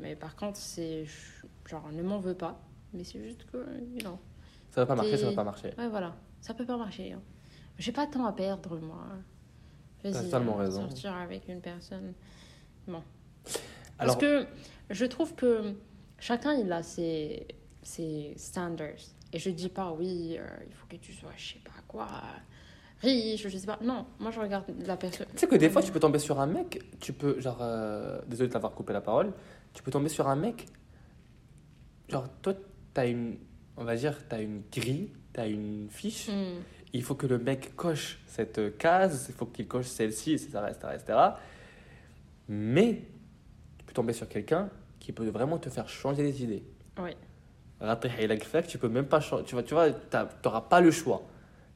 mais par contre, c'est genre, ne m'en veux pas. Mais c'est juste que, you know. Ça va pas marcher, ça va pas marcher. Ouais, voilà. Ça peut pas marcher. hein. J'ai pas de temps à perdre, moi. T'as Vas-y, totalement raison. sortir avec une personne. Bon. Alors, Parce que je trouve que chacun, il a ses, ses standards. Et je dis pas, oui, euh, il faut que tu sois, je sais pas quoi, riche, je sais pas. Non, moi, je regarde la personne. Tu sais que des fois, tu peux tomber sur un mec, tu peux, genre, euh, désolé de t'avoir coupé la parole, tu peux tomber sur un mec, genre, toi, t'as une, on va dire, t'as une grille, t'as une fiche, Hmm. il faut que le mec coche cette case, il faut qu'il coche celle-ci, etc., etc., etc. Mais, tu peux tomber sur quelqu'un qui peut vraiment te faire changer les idées. Oui. Ilak fak, tu peux même pas changer, tu vois, tu vois, t'auras pas le choix.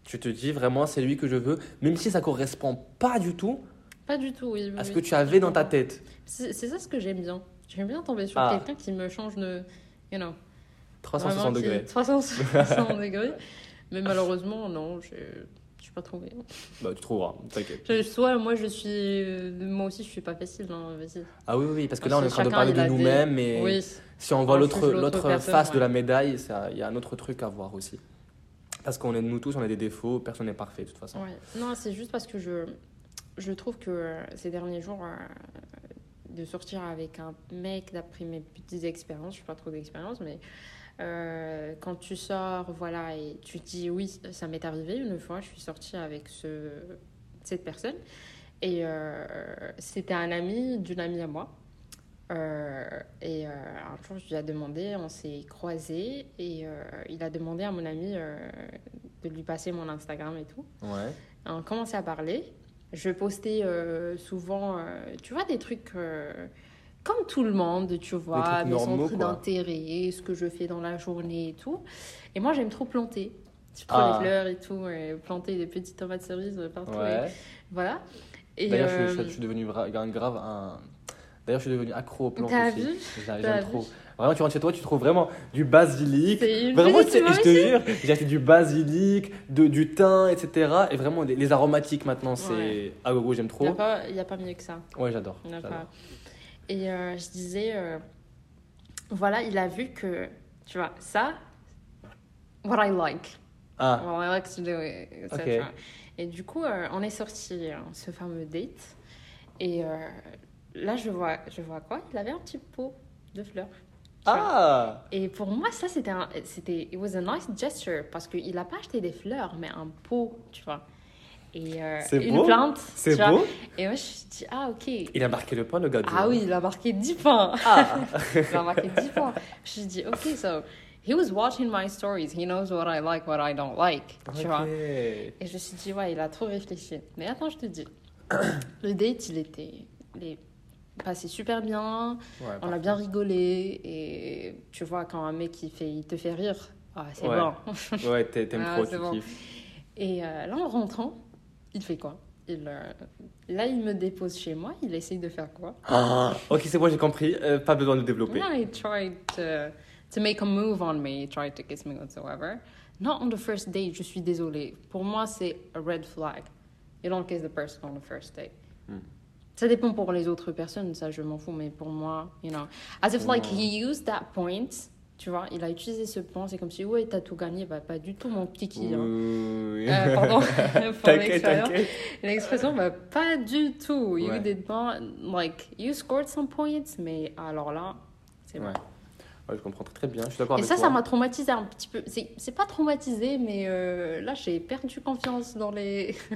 Tu te dis vraiment, c'est lui que je veux, même si ça correspond pas du tout Pas du tout, oui. à ce oui, que tu avais dans ta tête. C'est ça ce que j'aime bien. J'aime bien tomber sur Ah. quelqu'un qui me change de. You know. 360 vraiment qui- degrés. 360 degrés. Mais malheureusement, non, je suis pas trouvée. Bah, tu trouveras, t'inquiète. Soit moi, je suis. euh, Moi aussi, je suis pas facile, hein, vas-y. Ah oui, oui, parce que Parce là, on est en train de parler de a des- nous-mêmes, mais Oui. si on voit l'autre face de la médaille, ça- il y a un autre truc à voir aussi. Parce qu'on est nous tous, on a des défauts, personne n'est parfait de toute façon. Ouais. Non, c'est juste parce que je, je trouve que euh, ces derniers jours, euh, de sortir avec un mec, d'après mes petites expériences, je n'ai pas trop d'expérience, mais euh, quand tu sors, voilà, et tu dis oui, ça m'est arrivé une fois, je suis sortie avec ce, cette personne, et euh, c'était un ami d'une amie à moi. Euh, et un jour, je lui ai demandé, on s'est croisés, et il a demandé à mon ami de lui passer mon Instagram et tout. Ouais. On commençait à parler. Je postais souvent, tu vois, des trucs comme tout le monde, tu vois, mes centres d'intérêt, ce que je fais dans la journée et tout. Et moi, j'aime trop planter. Je trouve Ah. les fleurs et tout, et planter des petites tomates cerises partout. et Ouais. voilà. Et D'ailleurs, je, euh, je- je suis devenu grave un. D'ailleurs, je suis devenu accro aux plantes aussi. J'aime trop. Vraiment, tu rentres chez toi, tu trouves vraiment du basilic. c'est une Vraiment, tu sais, je te jure, j'ai acheté du basilic, de, du thym, etc. Et vraiment, les, les aromatiques maintenant, c'est. Ouais. Ah, gogo, j'aime Il n'y trop. a, a pas mieux que ça. Ouais, j'adore. Et euh, je disais, euh, voilà, il a vu que, tu vois, ça, what I like. Ah, What I like to do, etc. Ok. Et du coup, euh, on est sorti hein, ce fameux date. Et là, je vois, je vois quoi? Il avait un petit pot de fleurs. ah Et pour moi, ça, c'était un, c'était, it was a nice gesture parce qu'il n'a pas acheté des fleurs, mais un pot, tu vois. Et euh, une beau. plante. C'est tu vois. beau. Et moi, je me suis dit, ah, ok. Il a marqué le point, le gars. Ah oui, il a marqué 10 points. Ah il a marqué 10 points. Je me suis dit, ok, so he was watching my stories. He knows what I like, what I don't like. Tu vois. Et je me suis dit, ouais, il a trop réfléchi. Mais attends, je te dis. Le date, il était il est passé super bien. Ouais, On a bien rigolé. Et tu vois, quand un mec, il, fait, il te fait rire, ah, c'est Ouais. bon. Ouais, t'a- t'aimes Ah, trop, tu bon. kiffes. Et euh, là, en rentrant, il fait quoi? Il, euh, Là, il me dépose chez moi. Il essaye de faire quoi? Ah, ok, c'est bon, j'ai compris. Euh, pas besoin de développer. Yeah, he tried to, to make a move on me, he tried to kiss me whatsoever. Not on the first date, je suis désolée. Pour moi, c'est a red flag. You don't kiss the person on the first date. Hmm. Ça dépend pour les autres personnes, ça je m'en fous, mais pour moi, you know. As if like he used that point, tu vois, il a utilisé ce point, c'est comme si, ouais, t'as tout gagné, bah pas du tout mon petit qui. hein. Euh, pardon pour l'expression. bah pas du tout. You Ouais. did not, like, you scored some points, mais alors là, c'est bon. Ouais, je comprends très, bien. Je suis d'accord Et avec ça, toi. ça m'a traumatisé un petit peu. C'est c'est pas traumatisé, mais euh, là, j'ai perdu confiance dans les.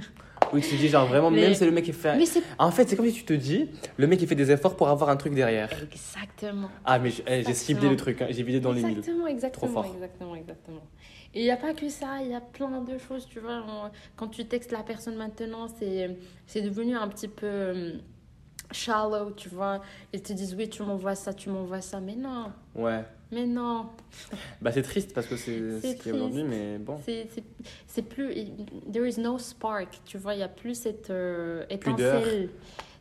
Oui, tu te dis genre vraiment, Mais- même si le mec il fait. Mais c'est. En fait, c'est comme si tu te dis, le mec il fait des efforts pour avoir un truc derrière. Exactement. Ah, mais je- eh, j'ai ciblé le truc, hein. j'ai vidé dans les mille. Exactement, exactement, Trop fort. exactement, exactement. Et il n'y a pas que ça, il y a plein de choses, tu vois. on- quand tu textes la personne maintenant, c'est c'est devenu un petit peu euh, shallow, tu vois. Ils te disent, oui, tu m'envoies ça, tu m'envoies ça. Mais non, Ouais. mais non. Bah, c'est triste parce que c'est ce qui est aujourd'hui, mais bon. C'est- plus. There is no spark, tu vois. Il n'y a plus cette euh, Pudeur. étincelle.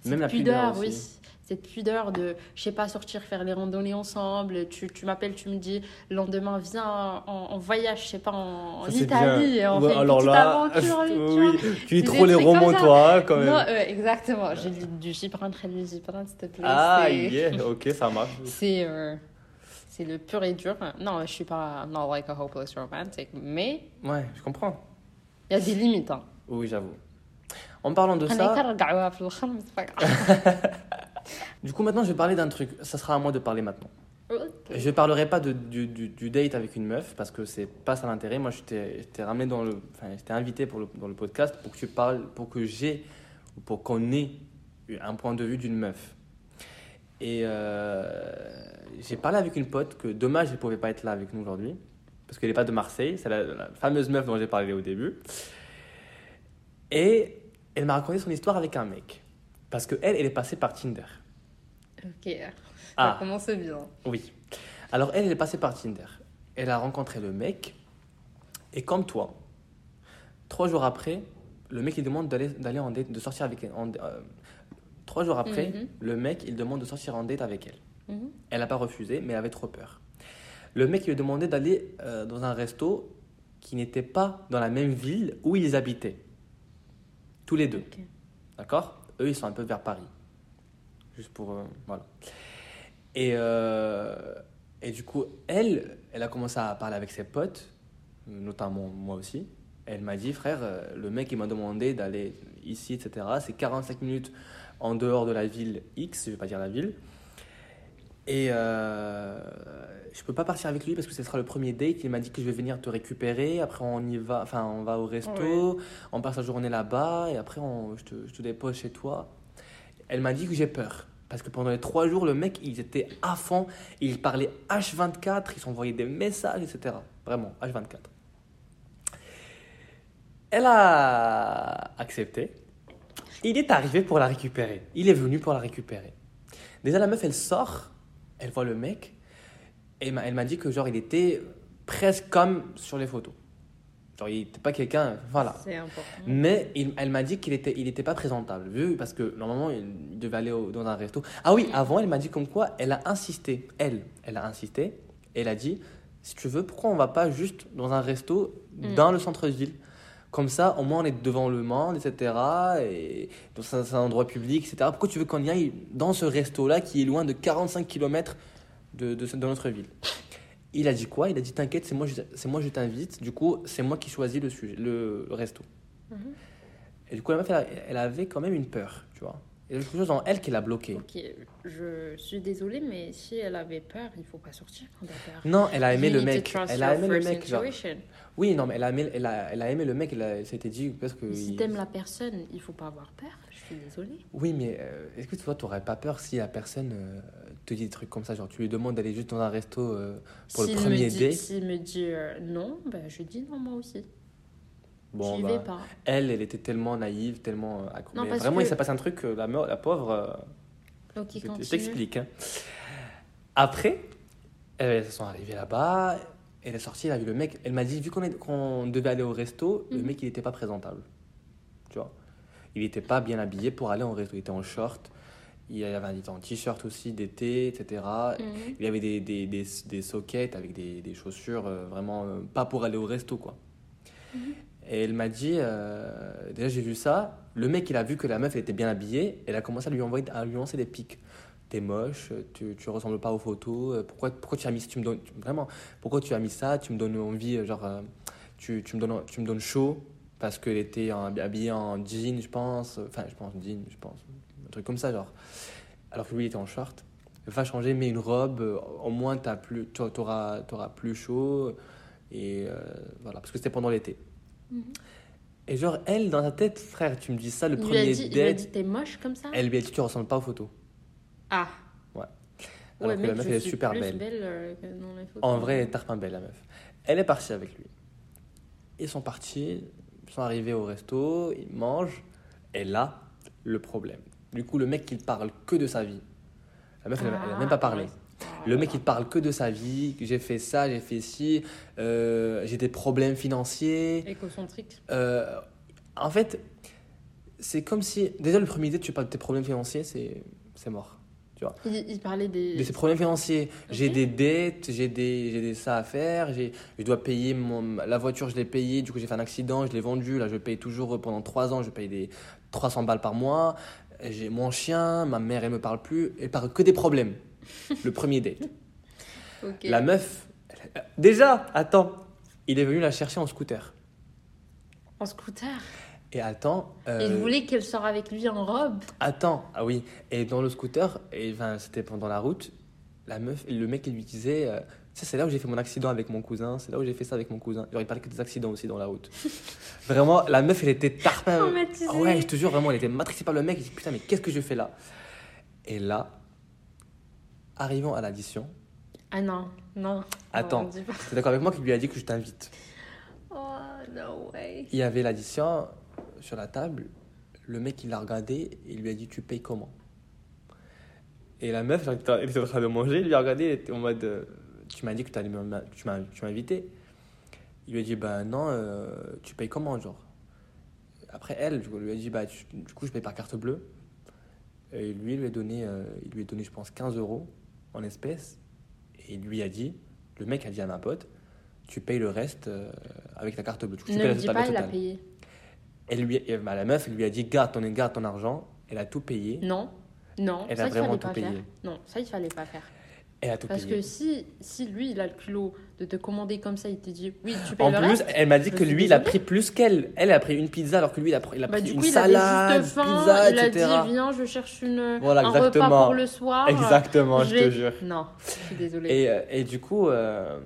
Cette Même la pudeur oui cette pudeur de, je sais pas, sortir faire les randonnées ensemble. Tu, tu m'appelles, tu me dis, le lendemain, viens en, voyage, je sais pas, en, Italie. Et fait alors là, aventure, tu, oui, tu lis trop les romans, toi, hein, quand même. Non, euh, exactement. J'ai lu du Gibran, très du Gibran, s'il te plaît. Ah, yeah, ok, ça marche. C'est. Euh, c'est le pur et dur. Non, je suis pas I'm not like a hopeless romantic, mais. Ouais, je comprends. Il y a des limites. Hein. Oui, j'avoue. En parlant de ça. du coup, maintenant, je vais parler d'un truc. Ça sera à moi de parler maintenant. Ok. Je parlerai pas de, du, du, du date avec une meuf parce que c'est pas ça l'intérêt. Moi, je t'ai ramené dans le, enfin, je invité pour le, dans le podcast pour que tu parles, pour que j'ai, ou pour qu'on ait un point de vue d'une meuf. Et euh, j'ai parlé avec une pote que dommage, elle pouvait pas être là avec nous aujourd'hui parce qu'elle n'est pas de Marseille. C'est la, la fameuse meuf dont j'ai parlé au début. Et elle m'a raconté son histoire avec un mec parce que elle, elle est passée par Tinder. Ok. Ça Ah. commence bien. Oui. Alors, elle, elle est passée par Tinder. Elle a rencontré le mec. Et comme toi, trois jours après, le mec, il demande d'aller en date, de sortir avec elle. en- euh, trois jours après, Mhm. le mec, il demande de sortir en date avec elle. Mhm. Elle n'a pas refusé, mais elle avait trop peur. Le mec, il lui a demandé d'aller euh, dans un resto qui n'était pas dans la même ville où ils habitaient. Tous les deux. D'accord? Eux, ils sont un peu vers Paris. Juste pour. euh, voilà. Et, euh, et du coup, elle, elle a commencé à parler avec ses potes, notamment moi aussi. Elle m'a dit, frère, euh, le mec, il m'a demandé d'aller ici, etc. C'est 45 minutes en dehors de la ville X, je vais pas dire la ville. Et euh, je peux pas partir avec lui parce que ce sera le premier date. Il m'a dit que je vais venir te récupérer. Après, on y va, enfin, on va au resto, on passe la journée là-bas et après, on, je, te, je te dépose chez toi. Elle m'a dit que j'ai peur. Parce que pendant les trois jours, le mec, il était à fond. Il parlait H24, il s'envoyait des messages, etc. Vraiment, H24. Elle a accepté. Il est arrivé pour la récupérer. Il est venu pour la récupérer. Déjà, la meuf, elle sort, elle voit le mec, et elle m'a dit que genre, il était presque comme sur les photos. Genre, il n'était pas quelqu'un, voilà. Mais il- elle m'a dit qu'il était, il était pas présentable, vu parce que normalement il devait aller au- dans un resto. Ah oui, avant elle m'a dit comme quoi elle a insisté, elle, elle a insisté, elle a dit si tu veux, pourquoi on va pas juste dans un resto Mm. dans le centre-ville? Comme ça, au moins on est devant le monde, etc. Et dans un endroit public, etc. Pourquoi tu veux qu'on y aille dans ce resto-là qui est loin de 45 km de, de, de notre ville? Il a dit quoi? Il a dit T'inquiète, c'est moi, je- c'est moi je t'invite. Du coup, c'est moi qui choisis le, sujet, le, le resto. Mhm. Et du coup, la meuf, elle, avait quand même une peur, tu vois. Il y a quelque chose en elle qui l'a bloquée. Ok, je suis désolée, mais si elle avait peur, il faut pas sortir quand elle a peur. Non, elle a aimé You le mec. Elle a aimé le mec, genre. Oui, non, mais elle a aimé, elle a, elle a aimé le mec. Elle, a- elle s'était dit parce que. Si il- t'aimes la personne, il faut pas avoir peur. Je suis désolée. Oui, mais euh, est-ce que toi, t'aurais pas peur si la personne euh, te dit des trucs comme ça Genre, tu lui demandes d'aller juste dans un resto euh, pour S'il le premier me dit, date? S'il me dit euh, non, ben je dis non moi aussi. Bon, J'y bah, vais pas. elle, elle était tellement naïve, tellement. Non, mais vraiment, que- il s'est passé un truc, euh, la, meuf- la pauvre. euh, Ok, Je continue. je t'explique. hein. Après, elles sont arrivées là-bas. Elle est sortie, elle a vu le mec. Elle m'a dit, vu qu'on devait aller au resto, le Mhm. mec, il n'était pas présentable. Tu vois Il n'était pas bien habillé pour aller au resto. Il était en short. Il avait un, t-shirt aussi d'été, etc. Mhm. Il avait des, des, des, des sockets avec des, des chaussures euh, vraiment euh, pas pour aller au resto, quoi. Mhm. Et elle m'a dit, euh, déjà j'ai vu ça, le mec il a vu que la meuf elle était bien habillée, elle a commencé à lui envoyer, à lui lancer des pics. T'es moche, tu, tu ressembles pas aux photos, euh, pourquoi, pourquoi tu as mis, tu me donnes, vraiment, pourquoi tu as mis ça, tu me donnes envie, euh, genre, euh, tu, tu me donnes, tu me donnes chaud, parce qu'elle était habillée en jean, je pense, enfin je pense jean, je pense, un truc comme ça, genre. Alors que lui il était en short. Va changer, mets une robe, au moins t'as plus, tu auras, plus chaud, et euh, voilà, parce que c'était pendant l'été. Mhm. Et genre, elle, dans sa tête, frère, tu me dis ça le Il premier dit, il lui a date, dit t'es moche comme ça? elle lui a dit tu ressembles pas aux photos. Ah. Alors ouais, que mec, la meuf, elle est super belle. euh, que dans les photos. En vrai, elle est tarpin belle, la meuf. Elle est partie avec lui. Ils sont partis, ils sont arrivés au resto, ils mangent, et là, le problème. Du coup, le mec, il parle que de sa vie. La meuf, elle, elle a même pas parlé. Ah, Le mec, il parle que de sa vie, j'ai fait ça, j'ai fait ci, euh, j'ai des problèmes financiers. Écocentrique. Euh, en fait, c'est comme si. Déjà, le premier date, tu parles de tes problèmes financiers, c'est Il, il parlait des. De ses problèmes financiers. J'ai des dettes, j'ai des, j'ai des ça à faire, j'ai- je dois payer mon, la voiture, je l'ai payée, du coup j'ai fait un accident, je l'ai vendue, là je paye toujours pendant 3 ans, je paye des 300 balles par mois. J'ai mon chien, ma mère elle me parle plus, elle parle que des problèmes. Le premier date. La meuf, elle- déjà, attends, il est venu la chercher en scooter. En scooter? Et attends. Il euh, voulait qu'elle sorte avec lui en robe. Attends, ah oui, et dans le scooter, et enfin, c'était pendant la route, la meuf, le mec il lui disait, euh, Tu sais, c'est là où j'ai fait mon accident avec mon cousin, c'est là où j'ai fait ça avec mon cousin. Genre, il parlait que des accidents aussi dans la route. vraiment, la meuf elle était tarpin. Traumatisée. Ah ouais, je te jure, vraiment, elle était matrixée par le mec, il dit putain, mais qu'est-ce que je fais là? Et là, arrivons à l'addition, Ah non, non. Attends. T'es d'accord avec moi qu'il lui a dit que je t'invite? Oh, no way. Il y avait l'addition sur la table. Le mec, il l'a regardé et il lui a dit Tu payes comment? Et la meuf, elle était en train de manger. Il lui a regardé, elle était en mode euh, Tu m'as dit que tu m'as invité. Il lui a dit Bah non, euh, tu payes comment genre? Après, elle, coup, lui a dit Bah tu- du coup, je paye par carte bleue. Et lui, il lui a donné, euh, il lui a donné je pense, 15 euros en espèces. Et il lui a dit Le mec a dit à ma pote Tu payes le reste euh, avec ta carte bleue. Tu Ne payes me le dis pas, il a total. payé. Et lui, et, bah, la meuf, elle lui a dit garde ton, garde ton argent. Elle a tout payé. Non, non, Elle ça a il vraiment fallait tout pas payé. faire. Non, ça il fallait pas faire. Elle a tout Parce payé. que si, si lui il a le culot de te commander comme ça, il te dit oui, tu payes En le plus, reste. elle m'a dit que lui, il a pris plus qu'elle. Elle a pris une pizza alors que lui, il a pris, il a Bah, pris du une coup, il salade, avait juste faim, pizza, il a etc. dit viens, je cherche une, Voilà, un repas exactement. pour le soir. Exactement, je vais- te jure. Non, je suis désolée. Et, euh, et du coup, euh,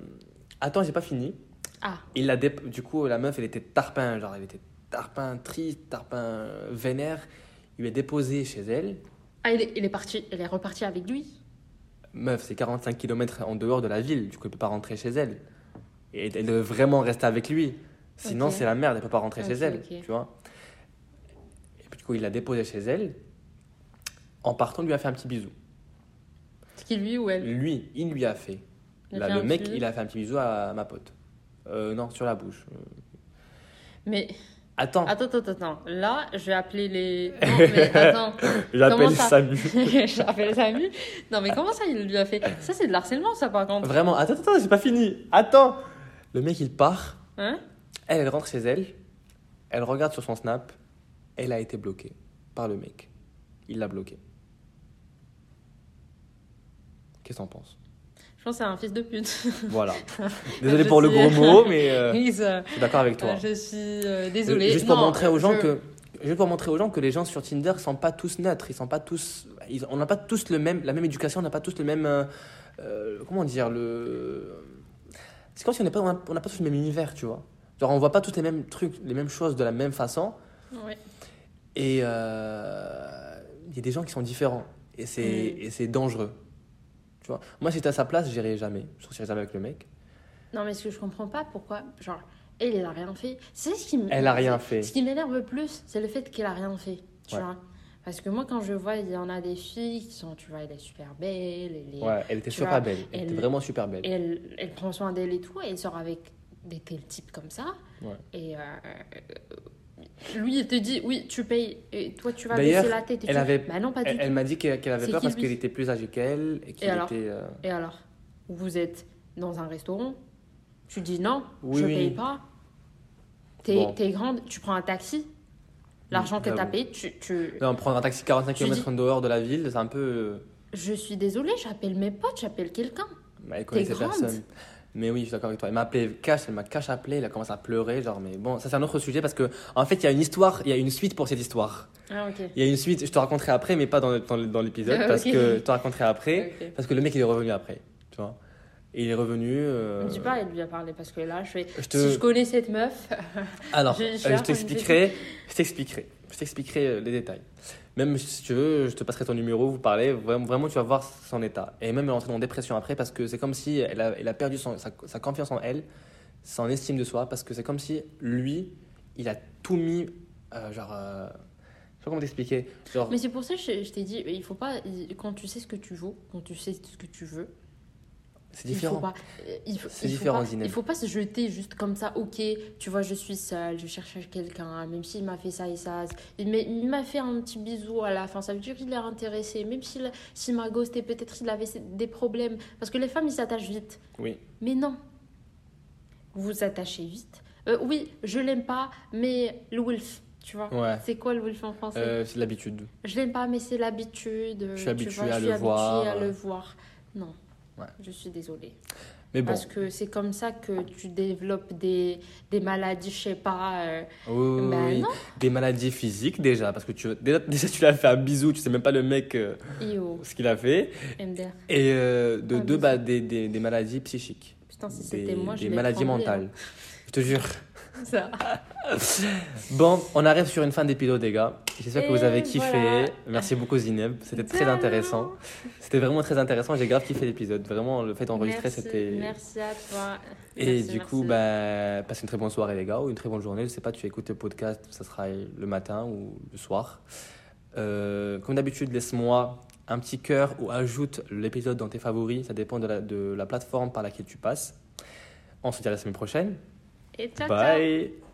attends, j'ai pas fini. Ah, Il dé- Du coup, la meuf, elle était tarpin, genre, elle était tarpin triste, tarpin vénère. Il lui a déposé chez elle. ah il, est, il est parti, elle est repartie avec lui. Meuf, c'est 45 km en dehors de la ville, du coup, elle peut pas rentrer chez elle. Et elle devait vraiment rester avec lui. Sinon, c'est la merde, elle peut pas rentrer chez elle, tu vois. Et puis, du coup, il l'a déposé chez elle. En partant, il lui a fait un petit bisou. C'est qui lui ou elle? Lui, il lui a fait. Il Là, fait le mec, il a fait un petit bisou à ma pote. Euh, non, sur la bouche. Mais Attends, attends, attends, attends. Là, je vais appeler les. Non, mais attends. j'appelle ça Samu. J'appelle Samy. Non, mais comment ça, il lui a fait? Ça, c'est de l'harcèlement, ça, par contre. Vraiment, attends, attends, j'ai pas fini. Attends. Le mec, il part. Hein? Elle, elle rentre chez elle. Elle regarde sur son snap. Elle a été bloquée par le mec. Il l'a bloquée. Qu'est-ce que t'en penses? Pense c'est un fils de pute. Voilà. Désolé pour le gros mot, mais euh, je suis d'accord avec toi. Je suis euh, désolée. Juste pour Non, montrer aux gens je- que juste pour montrer aux gens que les gens sur Tinder sont pas tous neutres, ils sont pas tous ils- on n'a pas tous le même la même éducation, on n'a pas tous le même euh, euh, comment dire le c'est comme si on n'est pas on n'a pas tous le même univers, tu vois. Genre on voit pas tous les mêmes trucs, les mêmes choses de la même façon Ouais. et euh, il y a des gens qui sont différents et c'est Mm. et c'est dangereux. Tu vois. Moi si j'étais à sa place, j'irais jamais, je sortirais jamais avec le mec. Non, mais ce que je comprends pas, pourquoi. Genre, elle, elle a rien fait. C'est ce qui. Elle a rien fait. Ce qui m'énerve le plus, c'est le fait qu'elle a rien fait. Tu Ouais. vois Parce que moi, quand je vois, il y en a des filles qui sont, tu vois, elle est super belle, elle, est- Ouais, elle était super vois, belle, elle, était elle- vraiment super belle. elle, elle prend soin d'elle et tout, et elle sort avec des tels types comme ça. Ouais. Et euh, lui, il te dit, oui, tu payes, et toi, tu vas baisser la tête. Et elle tu... avait- Bah non, pas du Elle, tout. elle m'a dit qu'elle avait peur parce qu'elle était plus âgée qu'elle et qu'il était. euh, Et alors Vous êtes dans un restaurant, tu dis non, Oui, je oui. paye pas. T'es Bon. grande, tu prends un taxi. L'argent que t'as j'avoue. payé, tu, tu... Non, prendre un taxi 45 Tu dis- km en dehors de la ville, c'est un peu. euh, Je suis désolée, j'appelle mes potes, j'appelle quelqu'un. Bah, elle connaissait personne. Mais oui, je suis d'accord avec toi. Elle m'a appelé cash, elle m'a cash appelé, elle a commencé à pleurer, genre, mais bon, ça c'est un autre sujet parce que, en fait, il y a une histoire, il y a une suite pour cette histoire. Ah, ok. Il y a une suite, je te raconterai après, mais pas dans, dans, l'épisode, Ah, parce que je te raconterai après, parce que le mec il est revenu après, tu vois. Et il est revenu. euh, Ne dis pas, elle lui a parlé parce que là, je fais. Je te- Si je connais cette meuf, Alors, Je- je euh, je t'expliquerai, je t'expliquerai, je t'expliquerai euh, les détails. Même si tu veux, je te passerai ton numéro, vous parlez, vraiment, tu vas voir son état. Et même elle est entrée en dépression après parce que c'est comme si elle a, perdu sa, confiance en elle, son estime de soi, parce que c'est comme si lui, il a tout mis, euh, genre, euh, je sais pas comment t'expliquer, Mais c'est pour ça que je, t'ai dit, il faut pas. Quand tu sais ce que tu vaux, quand tu sais ce que tu veux, c'est il faut différent. pas. Il faut, C'est il faut différent, Zineb. Il faut pas se jeter juste comme ça. Ok, tu vois, je suis seule, je cherche quelqu'un, même s'il m'a fait ça et ça. Il m'a- il fait un petit bisou à la fin. Ça veut dire qu'il est intéressé. Même s'il s'il m'a ghosté, peut-être qu'il avait des problèmes. Parce que les femmes, ils s'attachent vite. Oui, Mais non. Vous vous attachez vite. Euh, oui, je l'aime pas, mais le wolf, tu vois. ouais. C'est quoi le wolf en français? Euh, c'est l'habitude. Je l'aime pas, mais c'est l'habitude. Je suis tu habitué à le voir. habituée à le voir. Non. Ouais. Je suis désolée. Mais bon, Parce que c'est comme ça que tu développes des, des maladies, je sais pas. euh, oui, oui, ben oui. non. des maladies physiques déjà, parce que tu, déjà, déjà, tu lui as fait un bisou, tu sais même pas le mec euh, ce qu'il a fait. MDR. Et euh, de Ah, deux, bah, des, des, des maladies psychiques. Putain, si c'était moi, je des maladies tremblé, mentales. Je te jure. Ça. Bon, on arrive sur une fin d'épisode, les gars. J'espère que vous avez kiffé. voilà. Merci beaucoup, Zineb. C'était très intéressant. C'était vraiment très intéressant. J'ai grave kiffé l'épisode. Vraiment, le fait d'enregistrer, c'était. Merci à toi. Et Merci, du coup, bah, passez une très bonne soirée, les gars, ou une très bonne journée. Je sais pas, tu écoutes le podcast, ça sera le matin ou le soir. Euh, comme d'habitude, laisse-moi un petit cœur ou ajoute l'épisode dans tes favoris. Ça dépend de la, de la plateforme par laquelle tu passes. On se dit à la semaine prochaine. Okay, ciao, Bye. ciao.